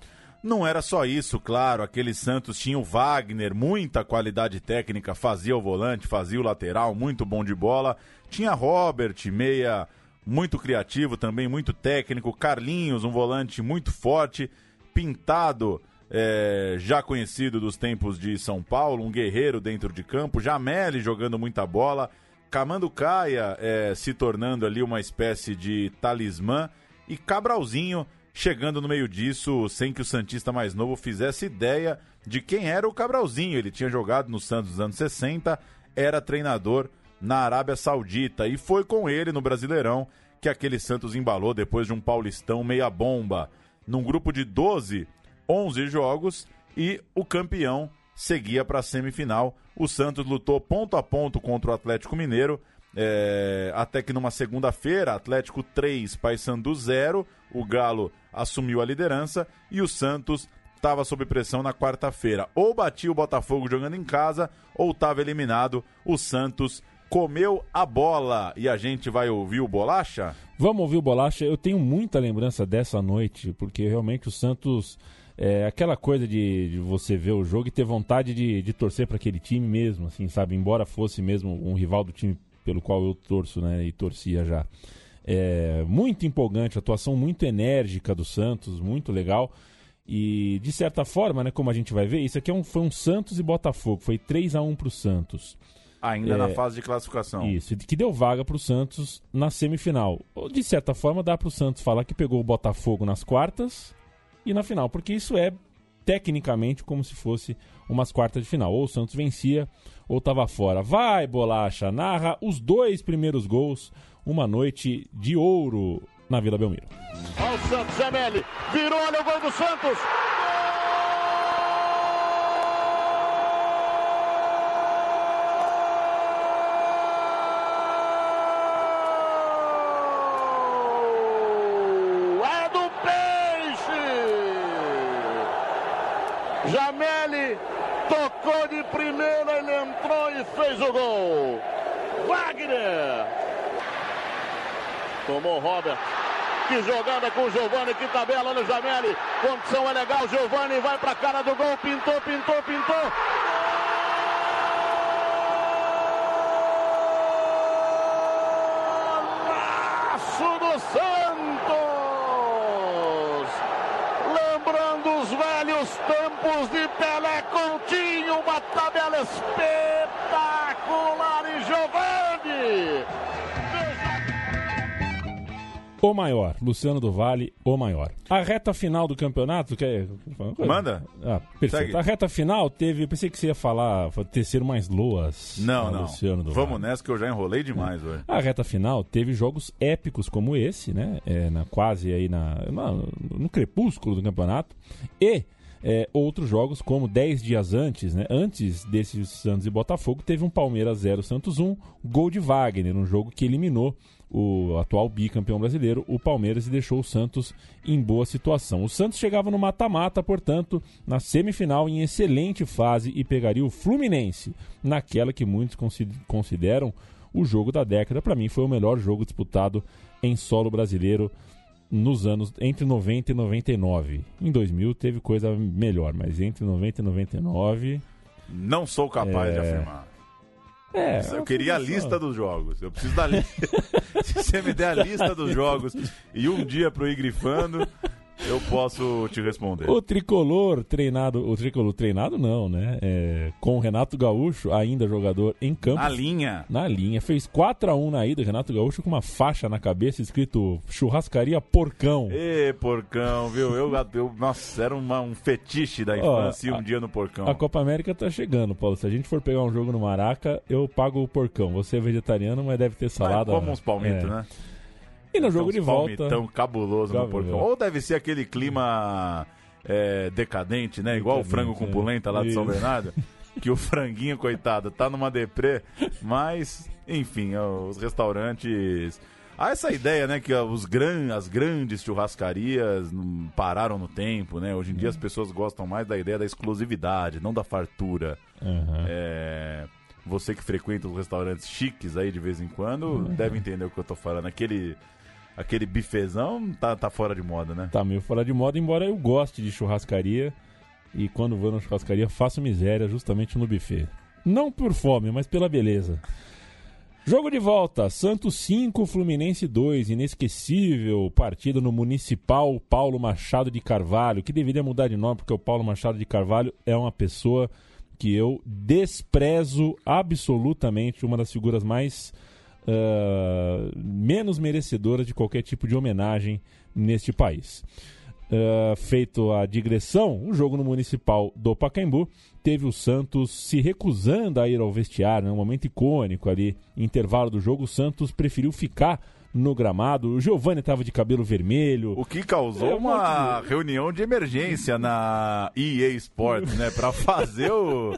Não era só isso, claro. Aquele Santos tinha o Wagner, muita qualidade técnica, fazia o volante, fazia o lateral, muito bom de bola. Tinha Robert, meia muito criativo também, muito técnico. Carlinhos, um volante muito forte. Pintado, é, já conhecido dos tempos de São Paulo, um guerreiro dentro de campo. Jameli jogando muita bola. Camando Caia é, se tornando ali uma espécie de talismã. E Cabralzinho chegando no meio disso, sem que o Santista mais novo fizesse ideia de quem era o Cabralzinho. Ele tinha jogado no Santos nos anos 60, era treinador na Arábia Saudita e foi com ele no Brasileirão que aquele Santos embalou depois de um Paulistão meia bomba. Num grupo de 12, 11 jogos e o campeão seguia para a semifinal. O Santos lutou ponto a ponto contra o Atlético Mineiro, é, até que numa segunda-feira, Atlético 3, Paysandu 0, o Galo assumiu a liderança e o Santos estava sob pressão na quarta-feira. Ou batia o Botafogo jogando em casa, ou estava eliminado. O Santos comeu a bola. E a gente vai ouvir o Bolacha? Vamos ouvir o Bolacha. Eu tenho muita lembrança dessa noite, porque realmente o Santos. É aquela coisa de, de você ver o jogo e ter vontade de, de torcer para aquele time mesmo, assim, sabe? Embora fosse mesmo um rival do time pelo qual eu torço, né? E torcia já. É, muito empolgante, atuação muito enérgica do Santos, muito legal. E de certa forma, né, como a gente vai ver, isso aqui é um, foi um Santos e Botafogo, foi 3 a 1 pro Santos. Ainda É, na fase de classificação. Isso, que deu vaga pro Santos na semifinal. Ou, De certa forma, dá pro Santos falar que pegou o Botafogo nas quartas e na final, porque isso é tecnicamente como se fosse umas quartas de final. Ou o Santos vencia ou tava fora. Vai, bolacha, narra os dois primeiros gols, uma noite de ouro na Vila Belmiro. Olha o Santos, Jameli. Virou, olha o gol do Santos. Gol! É do Peixe! Jameli tocou de primeira, ele fez o gol. Wagner! Tomou Robert. Que jogada com o Giovani, que tabela no Jameli. Condição é legal, Giovani vai pra cara do gol, pintou, pintou, pintou. Golaço do Santos! Lembrando os velhos tempos de Pelé Coutinho, uma tabela espetacular O maior, Luciano do Vale, o maior. A reta final do campeonato, quer Manda. Ah, perfeito. Segue. A reta final teve, eu pensei que você ia falar, tecer mais loas. Não, a não. Luciano do Vamos Vale. nessa que eu já enrolei demais hoje. A reta final teve jogos épicos como esse, né? É, na, quase aí na, na- no crepúsculo do campeonato. E é, outros jogos, como 10 dias antes, né? Antes desses Santos e Botafogo, teve um Palmeiras 0, Santos 1, gol de Wagner, um jogo que eliminou o atual bicampeão brasileiro, o Palmeiras, e deixou o Santos em boa situação. O Santos chegava no mata-mata, portanto, na semifinal em excelente fase e pegaria o Fluminense, naquela que muitos consi- consideram o jogo da década. Para mim, foi o melhor jogo disputado em solo brasileiro nos anos entre 90 e 99. Em 2000 teve coisa melhor, mas entre 90 e 99. Não sou capaz de É. afirmar. É, eu queria a lista dos jogos. Eu preciso da lista. Se você me der a lista dos jogos e um dia pro ir grifando, eu posso te responder. O tricolor treinado, o tricolor treinado não, né? É, com o Renato Gaúcho, ainda jogador em campo. Na linha. Na linha. Fez 4 a 1 na ida, Renato Gaúcho com uma faixa na cabeça escrito Churrascaria Porcão. Ê, porcão, viu? Eu, eu- nossa, era uma- um fetiche da Ó, infância ir um a- dia no porcão. A Copa América tá chegando, Paulo. Se a gente for pegar um jogo no Maraca, eu pago o porcão. Você é vegetariano, mas deve ter salada. como uns palmitos, É. né? E no jogo de volta. palmitão cabuloso no porcão. Ou deve ser aquele clima é, decadente, né? Igual o frango com polenta lá de São Isso. Bernardo. que o franguinho, coitado, tá numa deprê, mas, enfim, ó, os restaurantes. Há essa ideia, né, que os gran... as grandes churrascarias pararam no tempo, né? Hoje em dia as pessoas gostam mais da ideia da exclusividade, não da fartura. É, Você que frequenta os restaurantes chiques aí de vez em quando deve entender o que eu tô falando. Aquele, aquele bifezão tá, tá fora de moda, né? Tá meio fora de moda, embora eu goste de churrascaria. E quando vou na churrascaria, faço miséria justamente no buffet. Não por fome, mas pela beleza. Jogo de volta, Santos 5, Fluminense 2, inesquecível partida no Municipal Paulo Machado de Carvalho, que deveria mudar de nome porque o Paulo Machado de Carvalho é uma pessoa que eu desprezo absolutamente, uma das figuras mais ah, menos merecedoras de qualquer tipo de homenagem neste país. Uh, feito a digressão, o jogo no Municipal do Pacaembu teve o Santos se recusando a ir ao vestiário, né, um momento icônico ali, intervalo do jogo, o Santos preferiu ficar no gramado, o Giovani estava de cabelo vermelho. O que causou É, um uma de- reunião de emergência na EA Sports, né? Pra fazer o.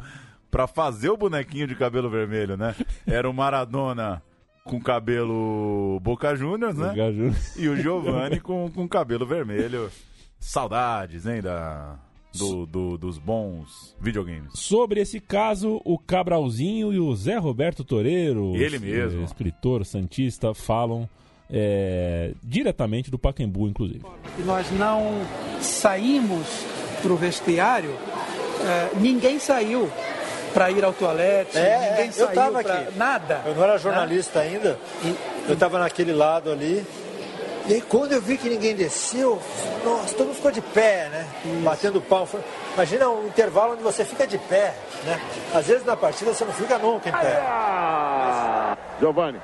para fazer o bonequinho de cabelo vermelho, né? Era o Maradona com cabelo Boca Juniors, né? Boca Juniors. E o Giovanni com, com cabelo vermelho. Saudades, hein, da, do, do- dos bons videogames. Sobre esse caso, o Cabralzinho e o Zé Roberto Toreiro, Ele mesmo. escritor santista, falam eh, diretamente do Pacaembu, inclusive. e nós não saímos para o vestiário, eh, ninguém saiu para ir ao toalete, É, ninguém eu saiu tava pra aqui. nada. Eu não era jornalista ainda. Eu estava naquele lado ali. E aí quando eu vi que ninguém desceu, nossa, todo mundo ficou de pé, né? Batendo pau. Imagina um intervalo onde você fica de pé, né? Às vezes na partida você não fica nunca em pé. Giovanni.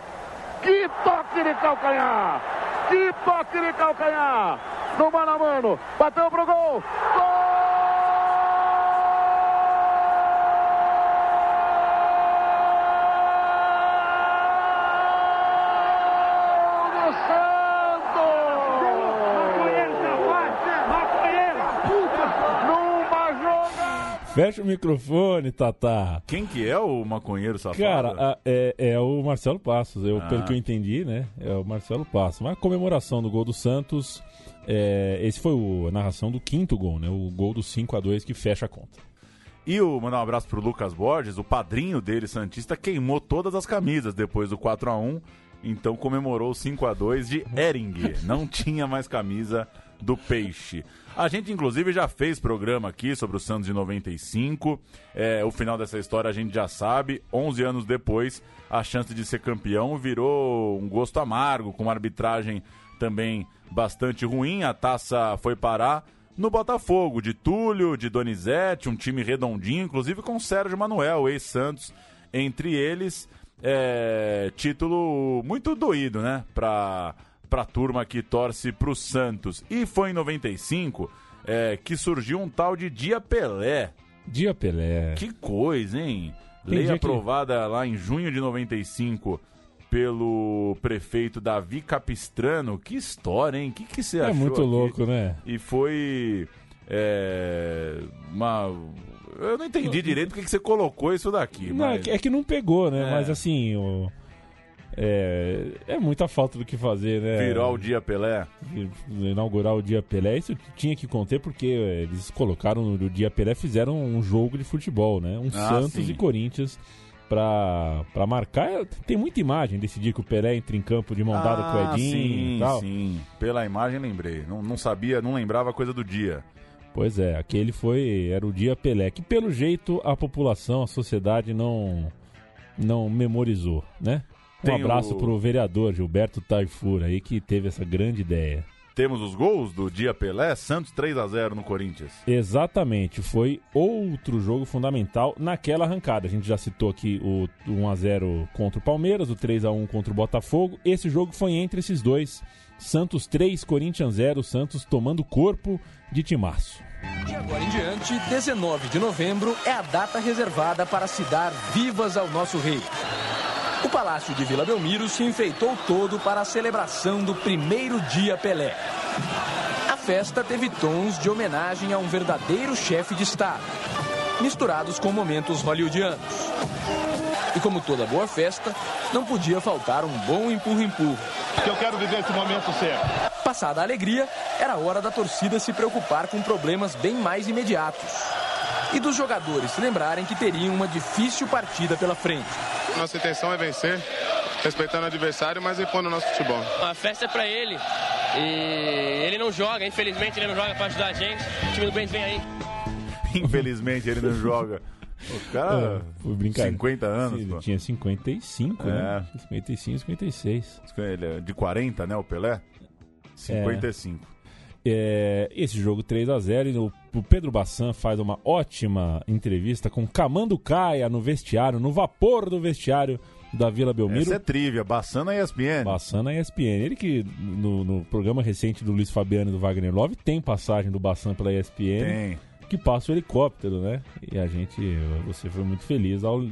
Que toque de calcanhar! Que toque de calcanhar! No mano a mano. Bateu pro gol. Gol do Santos! Numa jogada. Fecha o microfone, Tatá. Quem que é o maconheiro safado? Cara, a- é, é o Marcelo Passos. Eu, Ah. Pelo que eu entendi, né? É o Marcelo Passos. Mas a comemoração do gol do Santos. é, esse foi o- a narração do quinto gol, né? O gol do 5 a 2 que fecha a conta. E o mandar um abraço pro Lucas Borges, o padrinho dele, Santista, queimou todas as camisas depois do 4 a 1 então comemorou o 5 a 2 de Ering. Não tinha mais camisa do Peixe. A gente, inclusive, já fez programa aqui sobre o Santos de 95. É, o final dessa história a gente já sabe. 11 anos depois, a chance de ser campeão virou um gosto amargo, com uma arbitragem também bastante ruim. A taça foi parar no Botafogo, de Túlio, de Donizete, um time redondinho, inclusive com Sérgio Manuel, ex-Santos, entre eles. É, título muito doído, né? Pra, pra turma que torce pro Santos. E foi em 95 é, que surgiu um tal de Dia Pelé. Dia Pelé. Que coisa, hein? Tem Lei dia que- aprovada lá em junho de 95 pelo prefeito Davi Capistrano. Que história, hein? O que, que você É achou? muito aqui? louco, né? E foi é, uma. Eu não entendi direito porque que você colocou isso daqui. Não, é mas... que- é que não pegou, né? É. Mas assim, o- é, é muita falta do que fazer, né? Virar o dia Pelé. Inaugurar o Dia Pelé, isso tinha que conter porque eles colocaram no Dia Pelé, fizeram um jogo de futebol, né? Um Ah, Santos sim. e Corinthians pra, pra marcar. Tem muita imagem desse dia que o Pelé entra em campo de mão dada com o Ah, Edinho sim, e tal. sim. Pela imagem lembrei. Não, não sabia, não lembrava a coisa do dia. Pois é, aquele foi era o dia Pelé, que pelo jeito a população, a sociedade não não memorizou, né? Um Tem abraço o- pro vereador Gilberto Taifur aí que teve essa grande ideia. Temos os gols do dia Pelé, Santos 3 a 0 no Corinthians. Exatamente, foi outro jogo fundamental naquela arrancada. A gente já citou aqui o 1 a 0 contra o Palmeiras, o 3 a 1 contra o Botafogo. Esse jogo foi entre esses dois. Santos 3, Corinthians 0, Santos tomando corpo de timaço. De agora em diante, 19 de novembro é a data reservada para se dar vivas ao nosso rei. O Palácio de Vila Belmiro se enfeitou todo para a celebração do primeiro dia Pelé. A festa teve tons de homenagem a um verdadeiro chefe de Estado. misturados com momentos hollywoodianos. E como toda boa festa, não podia faltar um bom empurra-empurra. Que eu quero viver esse momento certo. Passada a alegria, era hora da torcida se preocupar com problemas bem mais imediatos. E dos jogadores se lembrarem que teriam uma difícil partida pela frente. Nossa intenção é vencer, respeitando o adversário, mas impondo o nosso futebol. A festa é pra ele. E ele não joga, infelizmente ele não joga pra ajudar a gente. O time do Corinthians vem aí. Infelizmente ele não joga. O cara, É, foi brincadeira. 50 anos, Sim, pô. Ele tinha 55, né? 55, 56. Ele é de 40, né, o Pelé? 55. É, esse jogo 3 a 0 e o, o Pedro Bassan faz uma ótima entrevista com Camando Caia no vestiário, no vapor do vestiário da Vila Belmiro. Essa é trivia, Bassana e ESPN. Bassan na ESPN. Ele que no, no programa recente do Luiz Fabiano e do Wagner Love tem passagem do Bassan pela ESPN. Tem. Que passa o helicóptero, né? E a gente, você foi muito feliz ao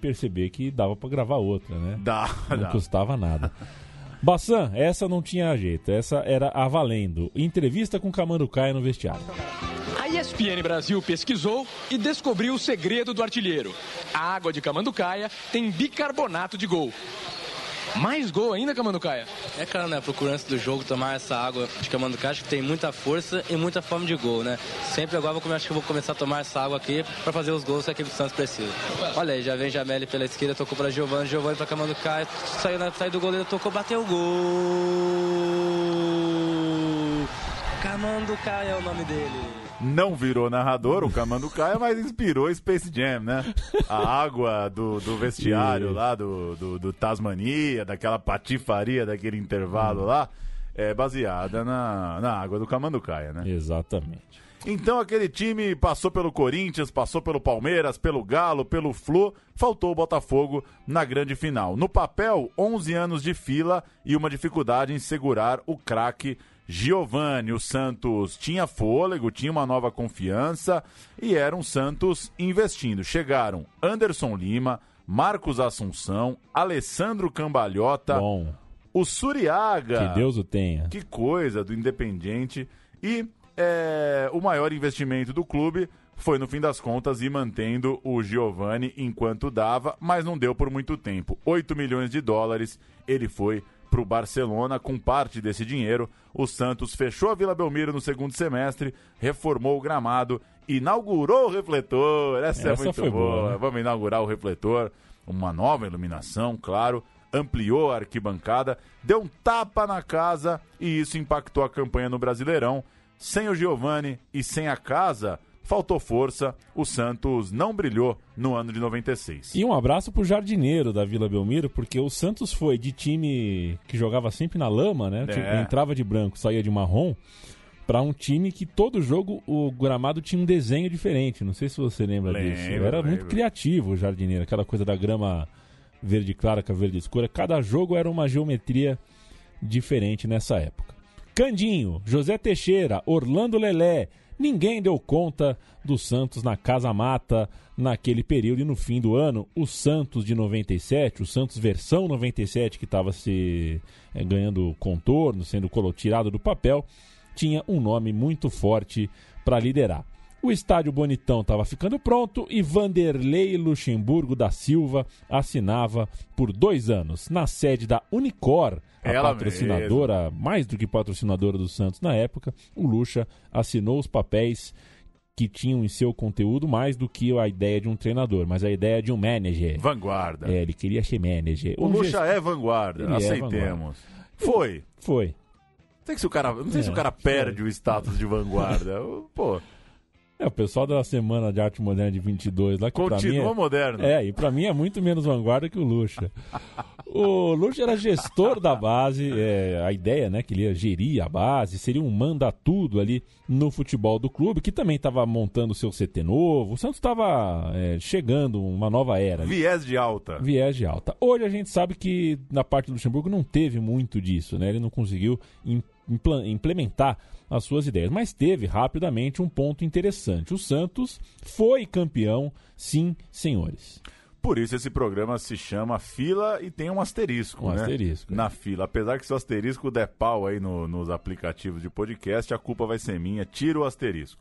perceber que dava pra gravar outra, né? Dá, Não dá. custava nada. Bassan, essa não tinha jeito, essa era a valendo. Entrevista com Camando Caia no vestiário. ESPN Brasil pesquisou e descobriu o segredo do artilheiro. A água de Camanducaia tem bicarbonato de gol. Mais gol ainda, Camanducaia? É claro, né? Procurando do jogo tomar essa água de Camanducaia, acho que tem muita força e muita fome de gol, né? Sempre agora vou, acho que vou começar a tomar essa água aqui pra fazer os gols que a equipe do Santos precisa. Olha aí, já vem Jameli pela esquerda, tocou pra Giovanni, Giovanni pra Camanducaia, saiu, na, saiu do goleiro, tocou, bateu o gol! Camanducaia é o nome dele. Não virou narrador, o Camando Caia, mas inspirou Space Jam, né? A água do, do vestiário lá, do, do, do Tasmania, daquela patifaria daquele intervalo lá, é baseada na, na água do Camando Caia, né? Exatamente. Então aquele time passou pelo Corinthians, passou pelo Palmeiras, pelo Galo, pelo Flu, faltou o Botafogo na grande final. No papel, 11 anos de fila e uma dificuldade em segurar o craque Giovani. O Santos tinha fôlego, tinha uma nova confiança e era um Santos investindo. Chegaram Anderson Lima, Marcos Assunção, Alessandro Cambalhota, Bom, o Suriaga. que Deus o tenha. Que coisa do Independiente. E é, o maior investimento do clube foi, no fim das contas, ir mantendo o Giovani enquanto dava, mas não deu por muito tempo. 8 milhões de dólares ele foi para o Barcelona. Com parte desse dinheiro, o Santos fechou a Vila Belmiro no segundo semestre, reformou o gramado, inaugurou o refletor. Essa, é Essa muito foi boa. boa, né? Vamos inaugurar o refletor. Uma nova iluminação, claro. Ampliou a arquibancada, deu um tapa na casa e isso impactou a campanha no Brasileirão. Sem o Giovani e sem a casa, faltou força. O Santos não brilhou no ano de 96. E um abraço pro jardineiro da Vila Belmiro, porque o Santos foi de time que jogava sempre na lama, né? É. Tipo, entrava de branco, saía de marrom, pra um time que todo jogo o gramado tinha um desenho diferente. Não sei se você lembra Lembro, disso. Era muito lembro. criativo o jardineiro, aquela coisa da grama verde clara com a verde escura. Cada jogo era uma geometria diferente nessa época. Candinho, José Teixeira, Orlando Lelé, ninguém deu conta do Santos na Casa Mata naquele período e no fim do ano, o Santos de 97, o Santos versão 97 que estava se eh, ganhando contorno, sendo tirado do papel, tinha um nome muito forte para liderar. O estádio Bonitão estava ficando pronto e Vanderlei Luxemburgo da Silva assinava por dois anos na sede da Unicor, a Ela patrocinadora, mais do que patrocinadora do Santos na época. O Luxa assinou os papéis que tinham em seu conteúdo mais do que a ideia de um treinador, mas a ideia de um manager. Vanguarda. É, ele queria ser manager. O Um Lucha gest- é vanguarda, Ele é aceitemos. Foi. Foi. Não sei se o cara, não sei se É, o cara perde o status de vanguarda. Pô, É, o pessoal da Semana de Arte Moderna de 22 lá que pra Continua mim é, moderno. É, e pra mim é muito menos vanguarda que o Lucha. o Lucha era gestor da base, é, a ideia, né, que ele ia gerir a base, seria um manda-tudo ali no futebol do clube, que também estava montando o seu CT novo. O Santos estava chegando uma nova era. ali. viés de alta. Viés de alta. Hoje a gente sabe que na parte do Luxemburgo não teve muito disso, né? Ele não conseguiu implementar as suas ideias, mas teve rapidamente um ponto interessante. O Santos foi campeão, sim, senhores. Por isso esse programa se chama Fila e tem um asterisco, Um né? asterisco, Na fila. Apesar que se o asterisco der pau aí no- nos aplicativos de podcast, a culpa vai ser minha. Tira o asterisco.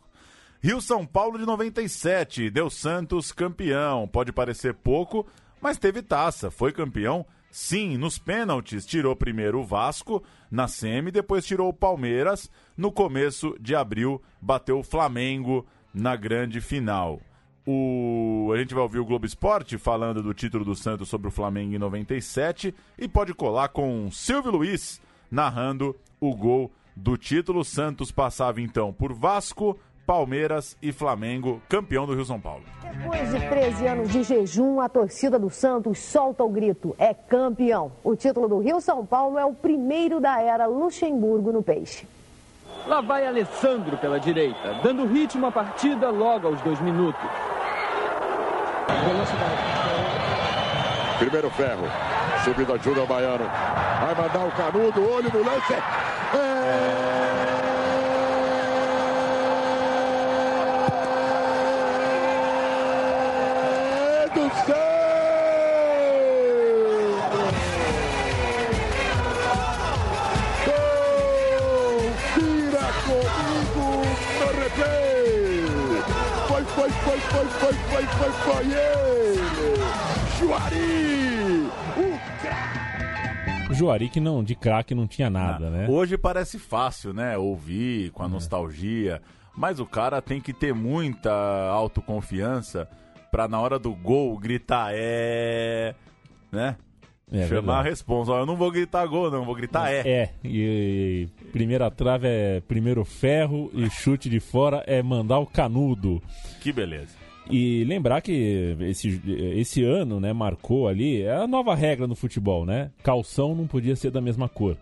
Rio São Paulo de 97, deu Santos campeão. Pode parecer pouco, mas teve taça. Foi campeão, sim, nos pênaltis. Tirou primeiro o Vasco na semi, depois tirou o Palmeiras. No começo de abril, bateu o Flamengo na grande final. O... A gente vai ouvir o Globo Esporte falando do título do Santos sobre o Flamengo em 97 e pode colar com Silvio Luiz narrando o gol do título. Santos passava então por Vasco, Palmeiras e Flamengo, campeão do Rio São Paulo. Depois de 13 anos de jejum, a torcida do Santos solta o grito: é campeão. O título do Rio São Paulo é o primeiro da era Luxemburgo no Peixe. Lá vai Alessandro pela direita, dando ritmo à partida logo aos dois minutos. Primeiro ferro. Subida Júnior Baiano. Vai mandar o canudo, olho no lance. É do Confira comigo no replay. Foi, foi, foi, foi, foi, foi, foi, ele. Juari. O O Juari que não, de craque não tinha nada, né? Hoje parece fácil, né? Ouvir com a nostalgia. Mas o cara tem que ter muita autoconfiança pra na hora do gol gritar é. Né? É Chamar verdade. a responsa. Ó, Eu não vou gritar gol, não, vou gritar é. É, e, e primeira trave é primeiro ferro e chute de fora é mandar o canudo. Que beleza. E lembrar que esse, esse ano, né, marcou ali, é a nova regra no futebol, né? Calção não podia ser da mesma cor.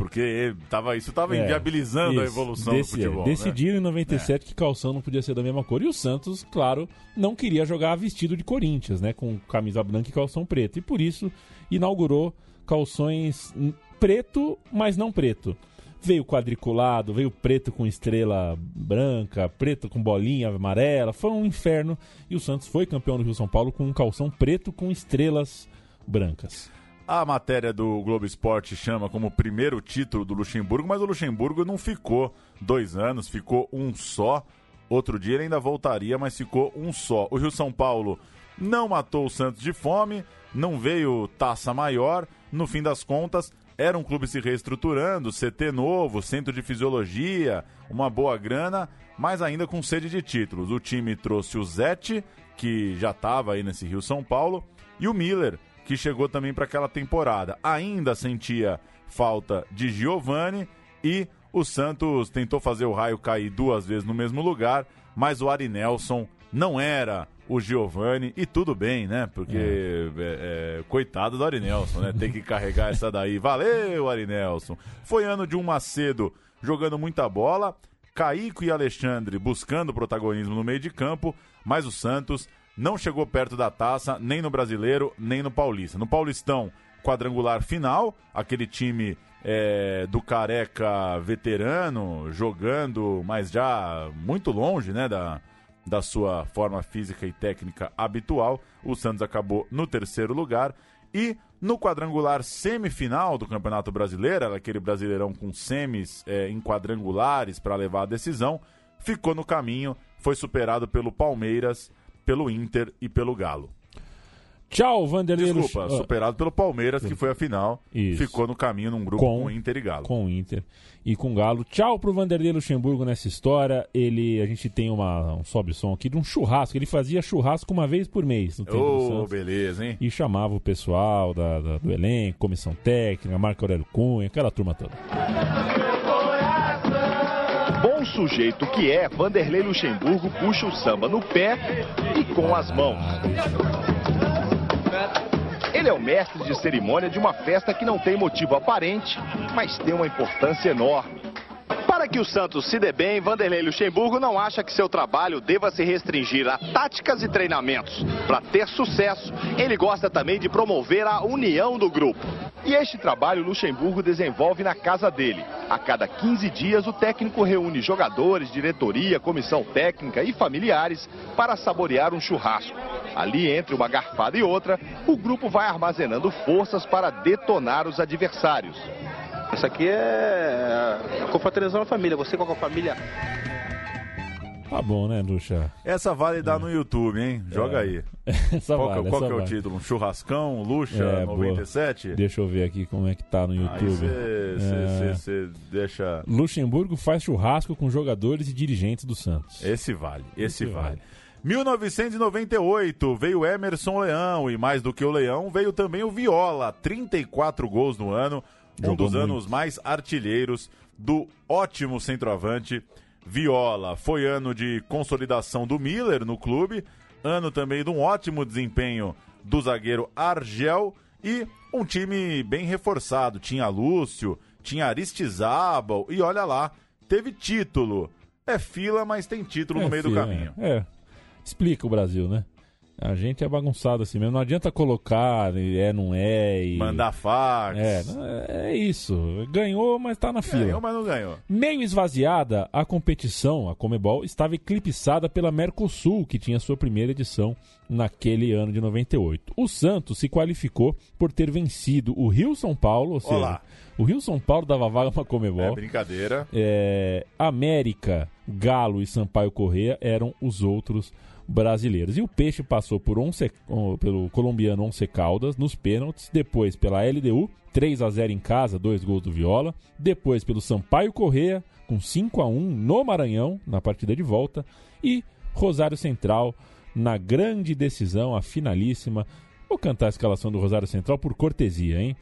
Porque tava, isso tava É, inviabilizando a isso. evolução Deci- do futebol. né? Decidiram em 97 que calção não podia ser da mesma cor. E o Santos, claro, não queria jogar vestido de Corinthians, né? Com camisa branca e calção preto. E por isso inaugurou calções preto, mas não preto. Veio quadriculado, veio preto com estrela branca, preto com bolinha amarela. Foi um inferno. E o Santos foi campeão do Rio São Paulo com um calção preto com estrelas brancas. A matéria do Globo Esporte chama como primeiro título do Luxemburgo, mas o Luxemburgo não ficou dois anos, ficou um só. Outro dia ele ainda voltaria, mas ficou um só. O Rio São Paulo não matou o Santos de fome, não veio taça maior. No fim das contas, era um clube se reestruturando, CT novo, centro de fisiologia, uma boa grana, mas ainda com sede de títulos. O time trouxe o Zete, que já estava aí nesse Rio São Paulo, e o Miller, que chegou também para aquela temporada. Ainda sentia falta de Giovani e o Santos tentou fazer o raio cair duas vezes no mesmo lugar, mas o Ari Nelson não era o Giovani e tudo bem, né? Porque é, é, coitado do Ari Nelson, né? Tem que carregar essa daí. Valeu, Ari Nelson. Foi ano de um Macedo jogando muita bola, Caíco e Alexandre buscando protagonismo no meio de campo, mas o Santos não chegou perto da taça, nem no Brasileiro, nem no Paulista. No Paulistão, quadrangular final, aquele time é, do Careca veterano, jogando, mas já muito longe né, da, da sua forma física e técnica habitual. O Santos acabou no terceiro lugar. E no quadrangular semifinal do Campeonato Brasileiro, aquele brasileirão com semis é, em quadrangulares para levar a decisão, ficou no caminho, foi superado pelo Palmeiras, pelo Inter e pelo Galo. Tchau, Vanderlei. Desculpa, Lux- superado pelo Palmeiras, que foi a final, Isso. ficou no caminho num grupo com, Inter e Galo. Com o Inter e com Galo. Tchau pro Vanderlei Luxemburgo nessa história. Ele, a gente tem uma, um sobe-som aqui de um churrasco. Ele fazia churrasco uma vez por mês no tempo Santos. beleza, hein? E chamava o pessoal da, da- do elenco, comissão técnica, Marco Aurélio Cunha, aquela turma toda. Bom sujeito que é, Vanderlei Luxemburgo puxa o samba no pé e com as mãos. Ele é o mestre de cerimônia de uma festa que não tem motivo aparente, mas tem uma importância enorme. Para que o Santos se dê bem, Vanderlei Luxemburgo não acha que seu trabalho deva se restringir a táticas e treinamentos. Para ter sucesso, ele gosta também de promover a união do grupo. E este trabalho Luxemburgo desenvolve na casa dele. A cada 15 dias, o técnico reúne jogadores, diretoria, comissão técnica e familiares para saborear um churrasco. Ali, entre uma garfada e outra, o grupo vai armazenando forças para detonar os adversários. Isso aqui é a confraternização da família. Você com a família Tá bom, né, Luxa? Essa vale dar no YouTube, hein? Joga É. aí. Essa qual vale, que, qual essa que é o vale. título? Um churrascão, Luxa, É, boa. 97? Deixa eu ver aqui como é que tá no YouTube. É. você deixa... Luxemburgo faz churrasco com jogadores e dirigentes do Santos. Esse vale, esse, Esse vale. 1998 veio Emerson Leão e mais do que o Leão veio também o Viola, 34 gols no ano, um Jogou dos muito. anos mais artilheiros do ótimo centroavante Viola. Foi ano de consolidação do Miller no clube, ano também de um ótimo desempenho do zagueiro Argel e um time bem reforçado. Tinha Lúcio, tinha Aristizábal e olha lá, teve título. É fila, mas tem título É, no meio do filho, caminho. É. É. Explica o Brasil, né? A gente é bagunçado assim mesmo. Não adianta colocar, é, não é. E... Mandar fax. É, é isso. Ganhou, mas tá na fila. Ganhou, mas não ganhou. Meio esvaziada, a competição, a Comebol, estava eclipsada pela Mercosul, que tinha sua primeira edição naquele ano de 98. O Santos se qualificou por ter vencido o Rio São Paulo, ou seja, Olá. o Rio São Paulo dava vaga para Comebol. É brincadeira. É, América, Galo e Sampaio Correia eram os outros brasileiros. E o Peixe passou por Once, pelo colombiano Once Caldas nos pênaltis, depois pela LDU, 3 a 0 em casa, dois gols do Viola, depois pelo Sampaio Correia, com 5 a 1 no Maranhão, na partida de volta, e Rosário Central na grande decisão, a finalíssima. Vou cantar a escalação do Rosário Central por cortesia, hein?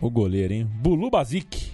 O goleiro, hein? Bulu Bazik.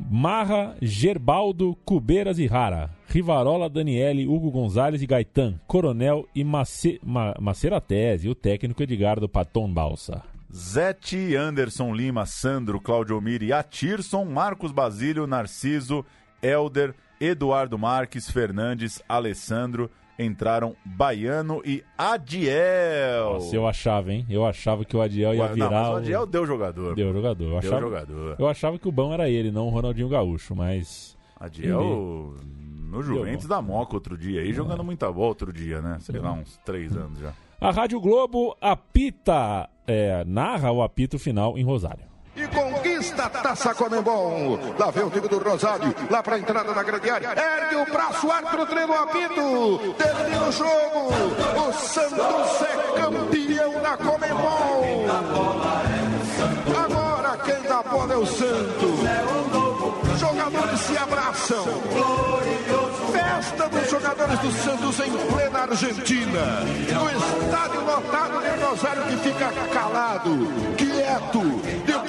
Marra, Gerbaldo, Cubeiras e Rara. Rivarola, Daniele, Hugo Gonzalez e Gaetan. Coronel e Mace, Ma, Maceratese. O técnico Edgardo Paton Balsa. Zete, Anderson Lima, Sandro, Claudio Miri, Atirson, Marcos Basílio, Narciso, Elder, Eduardo Marques, Fernandes, Alessandro. Entraram Baiano e Adiel. Nossa, eu achava, hein? Eu achava que o Adiel ia Ué, não, virar. mas o o- Adiel deu jogador. Deu jogador. Eu Deu achava, jogador. Eu achava que o bom era ele, não o Ronaldinho Gaúcho, mas. Adiel no Juventus da Moca outro dia aí, jogando muita bola outro dia, né? Sei lá, uns três anos já. A Rádio Globo apita, é, narra o apito final em Rosário. E conquista a taça Comembol. Lá vem o time do Rosário, lá pra entrada na grande área. Ergue o braço, árbitro treina o apito. Termina o jogo. O Santos é campeão da Comembol. Agora quem dá bola é o Santos. Jogadores se abraçam. Festa dos jogadores do Santos em plena Argentina. No estádio lotado de Rosário que fica calado, quieto.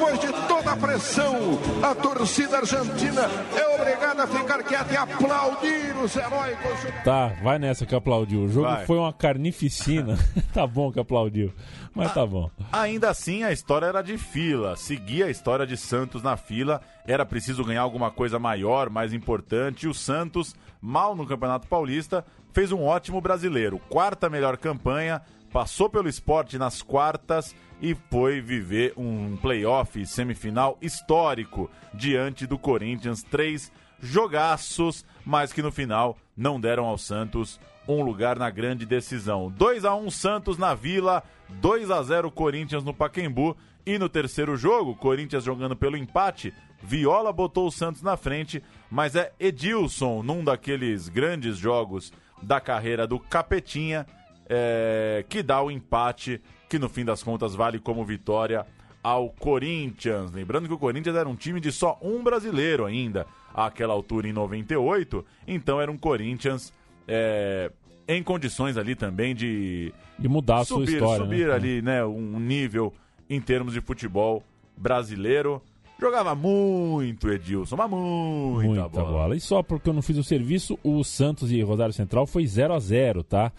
Depois de toda a pressão, a torcida argentina é obrigada a ficar quieta e aplaudir os heróicos. Tá, vai nessa que aplaudiu. O jogo Vai. foi uma carnificina. tá bom que aplaudiu, mas tá bom. Ainda assim, a história era de fila. Seguia a história de Santos na fila. Era preciso ganhar alguma coisa maior, mais importante. E o Santos, mal no Campeonato Paulista, fez um ótimo brasileiro. Quarta melhor campanha, passou pelo esporte nas quartas e foi viver um playoff semifinal histórico diante do Corinthians. Três jogaços, mas que no final não deram ao Santos um lugar na grande decisão. 2 a 1 Santos na Vila, 2 a 0 Corinthians no Pacaembu e no terceiro jogo, Corinthians jogando pelo empate, Viola botou o Santos na frente, mas é Edilson num daqueles grandes jogos da carreira do Capetinha é, que dá o empate, que no fim das contas vale como vitória ao Corinthians. Lembrando que o Corinthians era um time de só um brasileiro ainda, àquela altura em 98, então era um Corinthians é, em condições ali também de, De mudar a sua subir, história. subir né? ali, né, um nível em termos de futebol brasileiro. Jogava muito, Edilson, mas muita, Muita bola. bola. E só porque eu não fiz o serviço, o Santos e Rosário Central foi 0 a 0 tá?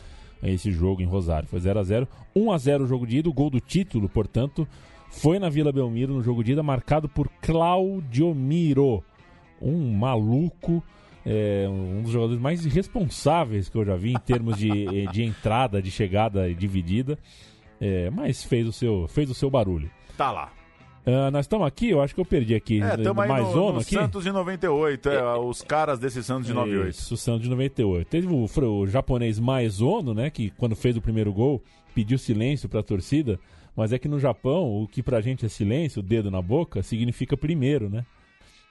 Esse jogo em Rosário. Foi 0 a 0 1 a 0 o jogo de ida, o gol do título, portanto, foi na Vila Belmiro no jogo de ida, marcado por Claudio Miro. Um maluco, é, um dos jogadores mais irresponsáveis que eu já vi em termos de, de entrada, de chegada dividida. É, mas fez o seu, fez o seu barulho. Tá lá. Ah, nós estamos aqui, eu acho que eu perdi aqui. É, estamos aí mais no, no aqui. Santos de 98, é, os caras desse Santos de 98. Isso, o Santos de 98. Teve o, o japonês Maezono, né, que quando fez o primeiro gol, pediu silêncio para a torcida, mas é que no Japão, o que pra gente é silêncio, o dedo na boca, significa primeiro, né?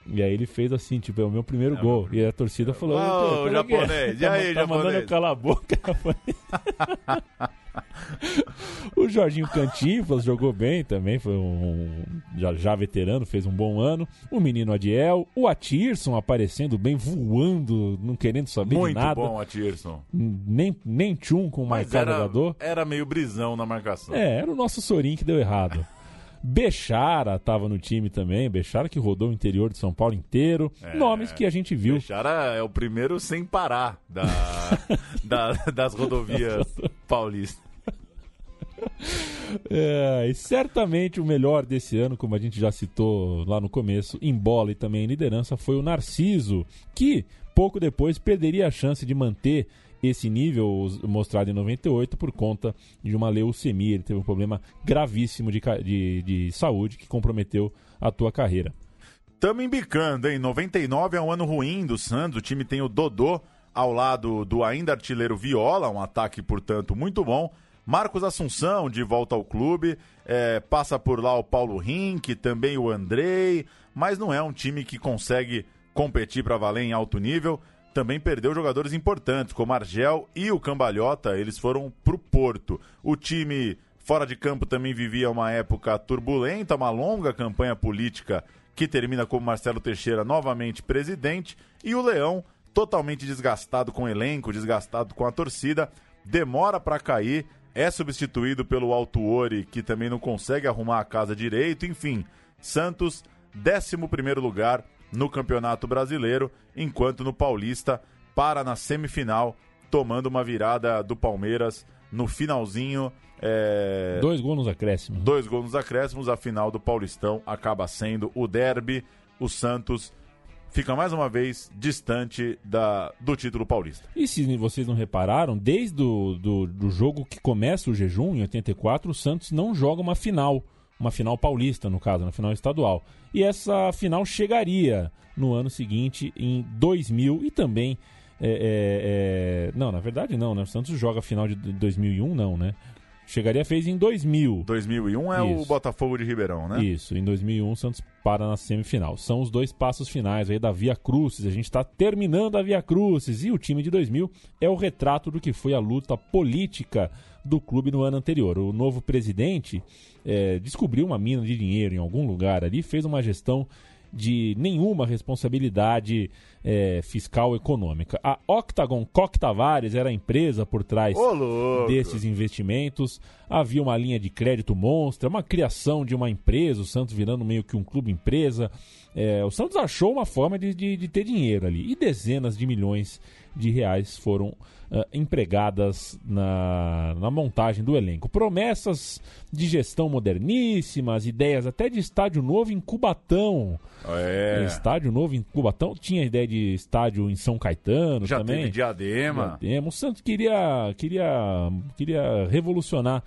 E aí ele fez assim, tipo, é o meu primeiro gol. E a torcida falou: Ô, "Pô, como é é? japonês, e aí, tá mandando japonês?" eu calar a boca, o Jorginho Cantinflas jogou bem também, foi um já, já veterano, fez um bom ano. O menino Adiel, o Atirson aparecendo bem, voando, não querendo saber Muito de nada. bom, Atirson. Nem, nem tchum com Mas era, jogador. era meio brisão na marcação. É, era o nosso Sorin que deu errado. Bechara estava no time também, Bechara que rodou o interior de São Paulo inteiro. É. Nomes que a gente viu. Bechara é o primeiro sem parar da, da- das rodovias paulistas. É, e certamente o melhor desse ano, como a gente já citou lá no começo, em bola e também em liderança, foi o Narciso, que pouco depois perderia a chance de manter esse nível mostrado em 98 por conta de uma leucemia. Ele teve um problema gravíssimo de, de, de saúde que comprometeu a tua carreira. Tamo embicando, hein? 99 é um ano ruim do Santos. O time tem o Dodô ao lado do ainda artilheiro Viola, um ataque, portanto, muito bom. Marcos Assunção de volta ao clube. é, passa por lá o Paulo Rink, também o Andrei. Mas não é um time que consegue competir para valer em alto nível. Também perdeu jogadores importantes, como Argel e o Cambalhota. Eles foram pro Porto. O time fora de campo também vivia uma época turbulenta, uma longa campanha política que termina com Marcelo Teixeira novamente presidente, e o Leão, totalmente desgastado com o elenco, desgastado com a torcida, demora para cair, é substituído pelo Altuori, que também não consegue arrumar a casa direito, enfim, Santos, 11 lugar no Campeonato Brasileiro, enquanto no Paulista para na semifinal, tomando uma virada do Palmeiras no finalzinho. é, Dois gols nos acréscimos. Dois gols nos acréscimos, a final do Paulistão acaba sendo o derby. O Santos fica mais uma vez distante da, do título paulista. E se vocês não repararam, desde o do, do jogo que começa o jejum, em 84, o Santos não joga uma final. Uma final paulista, no caso, na final estadual. E essa final chegaria no ano seguinte, em 2000, e também. é, é, é, Não, na verdade não, né? O Santos joga a final de 2001, não, né? Chegaria fez em 2000. 2001 é o Isso. Botafogo de Ribeirão, né? Isso, em 2001 o Santos para na semifinal. São os dois passos finais aí da Via Crucis. A gente está terminando a Via Crucis e o time de 2000 é o retrato do que foi a luta política do clube no ano anterior. O novo presidente eh, descobriu uma mina de dinheiro em algum lugar ali, fez uma gestão de nenhuma responsabilidade eh, fiscal econômica. A Octagon Koch Tavares era a empresa por trás Ô, desses investimentos. Havia uma linha de crédito monstra, uma criação de uma empresa, o Santos virando meio que um clube empresa. É, o Santos achou uma forma de, de, de ter dinheiro ali. E dezenas de milhões de reais foram ah, empregadas na, na montagem do elenco. Promessas de gestão moderníssimas, ideias até de estádio novo em Cubatão. É. Estádio novo em Cubatão. Tinha ideia de estádio em São Caetano Já também. teve Diadema. Diadema. O Santos queria, queria, queria revolucionar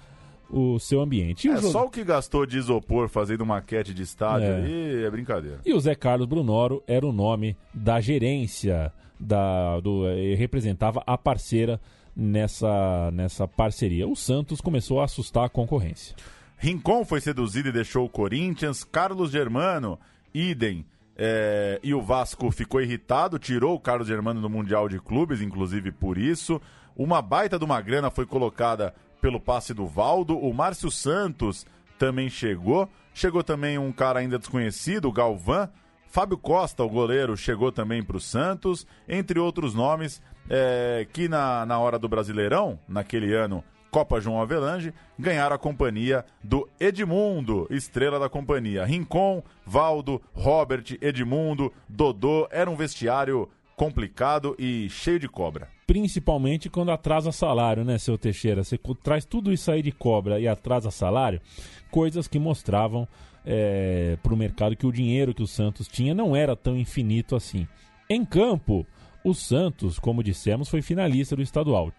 o seu ambiente. E o É jo- só o que gastou de isopor fazendo maquete de estádio É. aí é brincadeira. E o Zé Carlos Brunoro era o nome da gerência, da, do, eh, representava a parceira nessa, nessa parceria. O Santos começou a assustar a concorrência. Rincon foi seduzido e deixou o Corinthians. Carlos Germano, idem. é, e o Vasco ficou irritado, tirou o Carlos Germano do Mundial de Clubes, inclusive por isso. Uma baita de uma grana foi colocada pelo passe do Valdo. O Márcio Santos também chegou. Chegou também um cara ainda desconhecido, o Galvão. Fábio Costa, o goleiro, chegou também para o Santos, entre outros nomes é, que na, na hora do Brasileirão, naquele ano, Copa João Avelange, ganharam a companhia do Edmundo, estrela da companhia. Rincon, Valdo, Robert, Edmundo, Dodô, era um vestiário complicado e cheio de cobra. Principalmente quando atrasa salário, né, seu Teixeira? Você traz tudo isso aí de cobra e atrasa salário, coisas que mostravam para o mercado que o dinheiro que o Santos tinha não era tão infinito assim. Em campo, o Santos, como dissemos, foi finalista do estadual.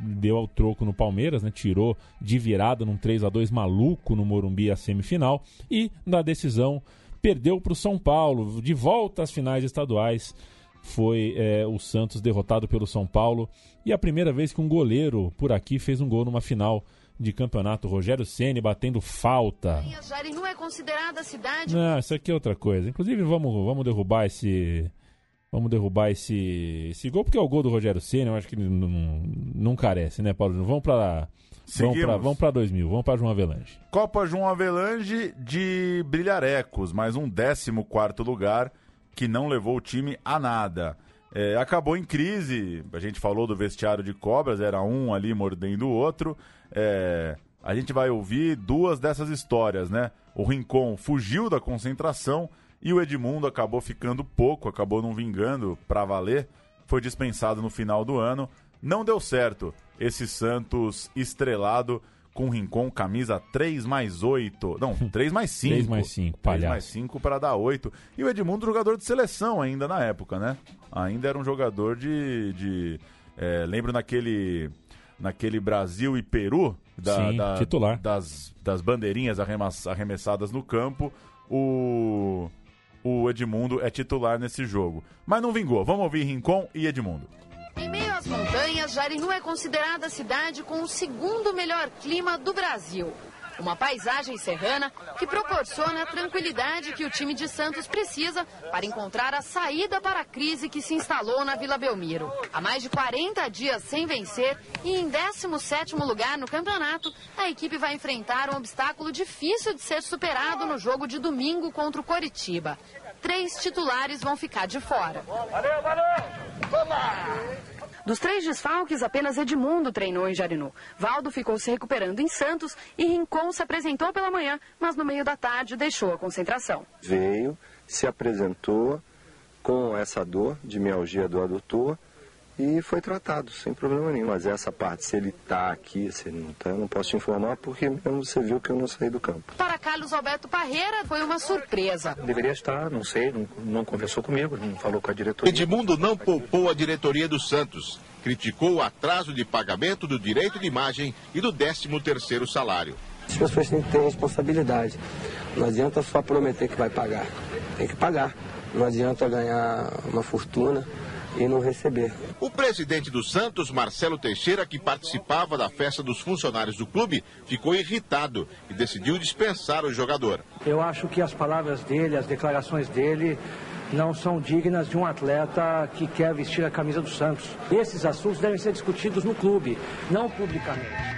Deu ao troco no Palmeiras, né? tirou de virada num 3 a 2 maluco no Morumbi a semifinal e na decisão perdeu para o São Paulo, de volta às finais estaduais foi é, o Santos derrotado pelo São Paulo e a primeira vez que um goleiro por aqui fez um gol numa final de campeonato. Rogério Ceni batendo falta. Jari não é considerada cidade. Não, isso aqui é outra coisa. Inclusive, vamos, vamos derrubar esse. Vamos derrubar esse, esse gol, porque é o gol do Rogério Ceni, eu acho que ele não, não carece, né, Paulo? Vamos pra. Vamos pra, Seguimos. vamos pra 2000, vamos pra João Avelange. Copa João Avelange de Brilharecos, mais um 14 lugar que não levou o time a nada. É, acabou em crise, a gente falou do vestiário de cobras, era um ali mordendo o outro. É, a gente vai ouvir duas dessas histórias, né? O Rincon fugiu da concentração e o Edmundo acabou ficando pouco, acabou não vingando pra valer. Foi dispensado no final do ano. Não deu certo esse Santos estrelado com Rincon, camisa 3 mais 8. Não, 3 mais 5. 3 mais 5, 3 palhaço. mais 5 para dar 8. E o Edmundo, jogador de seleção ainda na época, né? Ainda era um jogador de. de é, lembro naquele. Naquele Brasil e Peru, da, Sim, da- titular. Das, das bandeirinhas arremessadas no campo, o, o Edmundo é titular nesse jogo. Mas não vingou. Vamos ouvir Rincon e Edmundo. Em meio às montanhas, Jarinu é considerada a cidade com o segundo melhor clima do Brasil. Uma paisagem serrana que proporciona a tranquilidade que o time de Santos precisa para encontrar a saída para a crise que se instalou na Vila Belmiro. Há mais de 40 dias sem vencer e em 17º lugar no campeonato, a equipe vai enfrentar um obstáculo difícil de ser superado no jogo de domingo contra o Coritiba. Três titulares vão ficar de fora. Valeu, valeu! Dos três desfalques, apenas Edmundo treinou em Jarinu. Valdo ficou se recuperando em Santos e Rincon se apresentou pela manhã, mas no meio da tarde deixou a concentração. veio, se apresentou com essa dor de mialgia do adutor e foi tratado sem problema nenhum. Mas essa parte, se ele está aqui, se ele não está, eu não posso te informar porque mesmo você viu que eu não saí do campo. Para Carlos Alberto Parreira, foi uma surpresa. Deveria estar, não sei, não, não conversou comigo, não falou com a diretoria. Edmundo não poupou a diretoria do Santos. Criticou o atraso de pagamento do direito de imagem e do 13º salário. As pessoas têm que ter responsabilidade. Não adianta só prometer que vai pagar. Tem que pagar. Não adianta ganhar uma fortuna e não receber. O presidente do Santos, Marcelo Teixeira, que participava da festa dos funcionários do clube, ficou irritado e decidiu dispensar o jogador. Eu acho que as palavras dele, as declarações dele, não são dignas de um atleta que quer vestir a camisa do Santos. Esses assuntos devem ser discutidos no clube, não publicamente.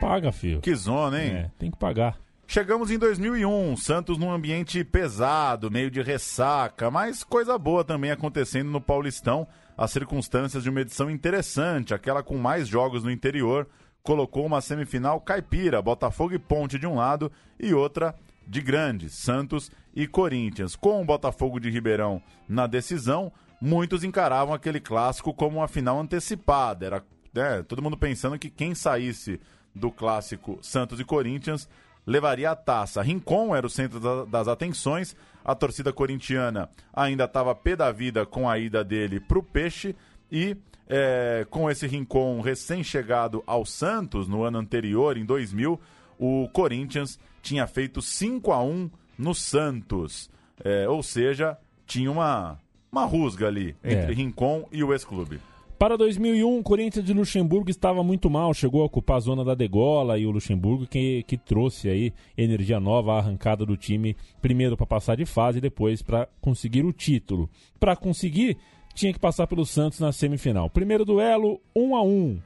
Paga, filho. Que zona, hein? É, tem que pagar. Chegamos em 2001, Santos num ambiente pesado, meio de ressaca, mas coisa boa também acontecendo no Paulistão. As circunstâncias de uma edição interessante, aquela com mais jogos no interior, colocou uma semifinal caipira, Botafogo e Ponte de um lado e outra de grandes, Santos e Corinthians. Com o Botafogo de Ribeirão na decisão, muitos encaravam aquele clássico como uma final antecipada. Era né, todo mundo pensando que quem saísse do clássico Santos e Corinthians levaria a taça. Rincon era o centro da- das atenções. A torcida corintiana ainda estava pé da vida com a ida dele para o Peixe. E é, com esse Rincon recém-chegado ao Santos no ano anterior, em 2000, o Corinthians tinha feito 5 a 1 no Santos. É, ou seja, tinha uma, uma rusga ali entre É. Rincon e o ex-clube. Para 2001, o Corinthians de Luxemburgo estava muito mal, chegou a ocupar a zona da degola e o Luxemburgo que, que trouxe aí energia nova à arrancada do time, primeiro para passar de fase e depois para conseguir o título. Para conseguir, tinha que passar pelo Santos na semifinal. Primeiro duelo, 1 a 1.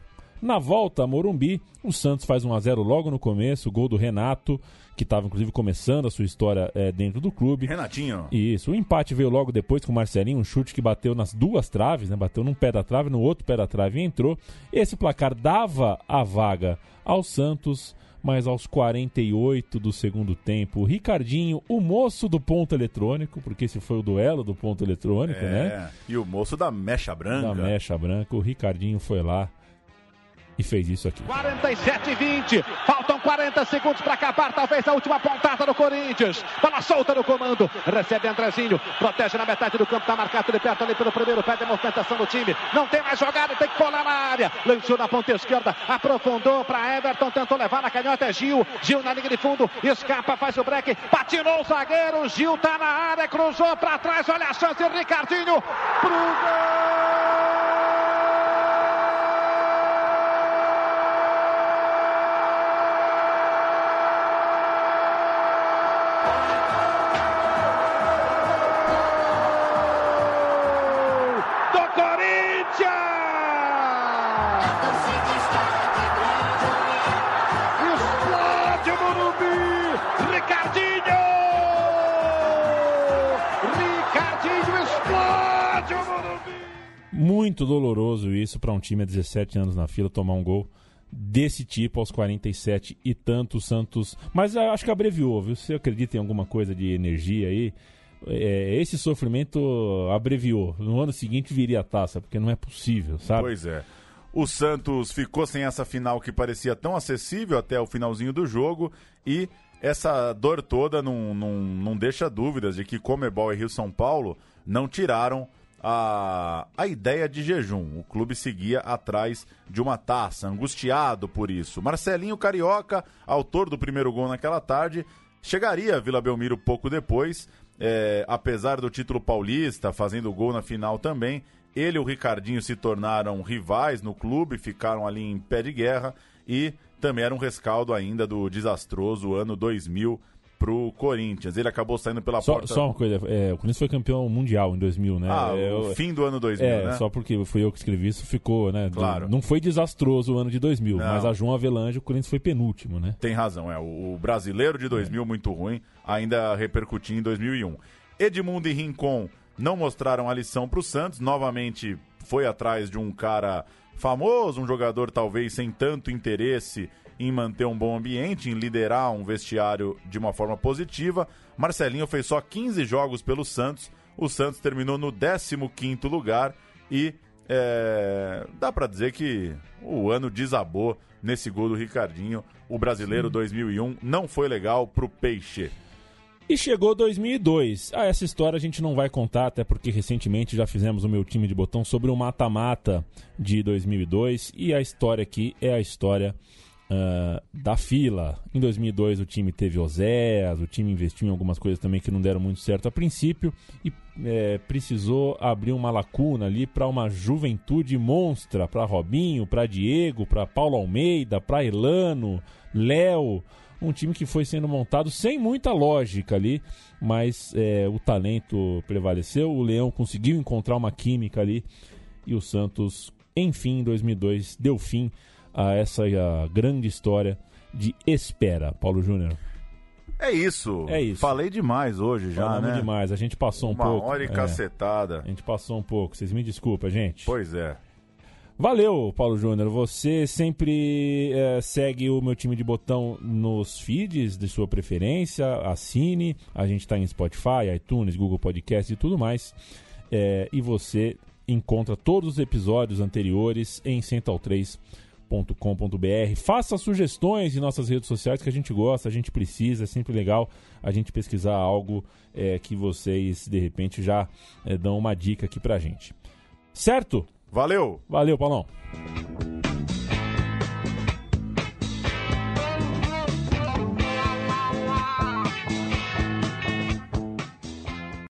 Na volta, Morumbi, o Santos faz 1 a 0 logo no começo, gol do Renato, que estava inclusive começando a sua história eh, dentro do clube. Renatinho. Isso, o empate veio logo depois com o Marcelinho, um chute que bateu nas duas traves, né? Bateu num pé da trave, no outro pé da trave e entrou. Esse placar dava a vaga ao Santos, mas aos 48 do segundo tempo, o Ricardinho, o moço do ponto eletrônico, porque esse foi o duelo do ponto eletrônico, né? É, e o moço da mecha branca. Da mecha branca, o Ricardinho foi lá e fez isso aqui. 47 e 20. Faltam 40 segundos para acabar. Talvez a última pontada do Corinthians. Bola solta no comando. Recebe Andrezinho. Protege na metade do campo. Está marcado de perto ali pelo primeiro pé de movimentação do time. Não tem mais jogada. Tem que colar na área. Lançou na ponta esquerda. Aprofundou para Everton. Tentou levar na canhota. É Gil. Gil na linha de fundo. Escapa. Faz o break. Patinou o zagueiro. Gil tá na área. Cruzou para trás. Olha a chance. Ricardinho. Pro gol. Muito doloroso isso para um time há 17 anos na fila tomar um gol desse tipo aos 47 e tanto Santos. Mas eu acho que abreviou, viu? Você acredita em alguma coisa de energia aí? É, esse sofrimento abreviou. No ano seguinte viria a taça, porque não é possível, sabe? Pois é. O Santos ficou sem essa final que parecia tão acessível até o finalzinho do jogo e essa dor toda não, não, não deixa dúvidas de que Comebol e Rio São Paulo não tiraram a, a ideia de jejum. O clube seguia atrás de uma taça, angustiado por isso. Marcelinho Carioca, autor do primeiro gol naquela tarde, chegaria a Vila Belmiro pouco depois, é, apesar do título paulista, fazendo gol na final também. Ele e o Ricardinho se tornaram rivais no clube, ficaram ali em pé de guerra e também era um rescaldo ainda do desastroso ano 2000 pro Corinthians. Ele acabou saindo pela Só, porta. só uma coisa, é, o Corinthians foi campeão mundial em 2000, né? Ah, É, eu- fim do ano 2000, é, né? só porque fui eu que escrevi isso, ficou, né? Claro. Não foi desastroso o ano de 2000, Não. mas a João Avelange, o Corinthians foi penúltimo, né? Tem razão, é. O, o brasileiro de 2000, muito ruim, ainda repercutiu em 2001. Edmundo e Rincon não mostraram a lição para o Santos. Novamente foi atrás de um cara famoso, um jogador talvez sem tanto interesse em manter um bom ambiente, em liderar um vestiário de uma forma positiva. Marcelinho fez só 15 jogos pelo Santos. O Santos terminou no 15º lugar e é, dá para dizer que o ano desabou nesse gol do Ricardinho. O brasileiro 2001 não foi legal pro Peixe. E chegou 2002. Ah, essa história a gente não vai contar, até porque recentemente já fizemos o meu time de botão sobre o mata-mata de 2002. E a história aqui é a história ah, da fila. Em 2002 o time teve Oséias, o time investiu em algumas coisas também que não deram muito certo a princípio. E eh, precisou abrir uma lacuna ali para uma juventude monstra, para Robinho, para Diego, para Paulo Almeida, para Elano, Léo um time que foi sendo montado sem muita lógica ali, mas é, o talento prevaleceu, o Leão conseguiu encontrar uma química ali e o Santos, enfim, em 2002, deu fim a essa a grande história de espera. Paulo Júnior. É isso. É isso. Falei demais hoje já, Falamos né? demais, a gente passou um Uma pouco. hora e é, cacetada. a gente passou um pouco, vocês me desculpem, gente. Pois é. Valeu, Paulo Júnior. Você sempre eh, segue o meu time de botão nos feeds de sua preferência. Assine. A gente está em Spotify, iTunes, Google Podcast e tudo mais. Eh, e você encontra todos os episódios anteriores em central3.com.br. Faça sugestões em nossas redes sociais que a gente gosta, a gente precisa. É sempre legal a gente pesquisar algo eh, que vocês, de repente, já eh, dão uma dica aqui pra gente. Certo? Valeu! Valeu, Paulão.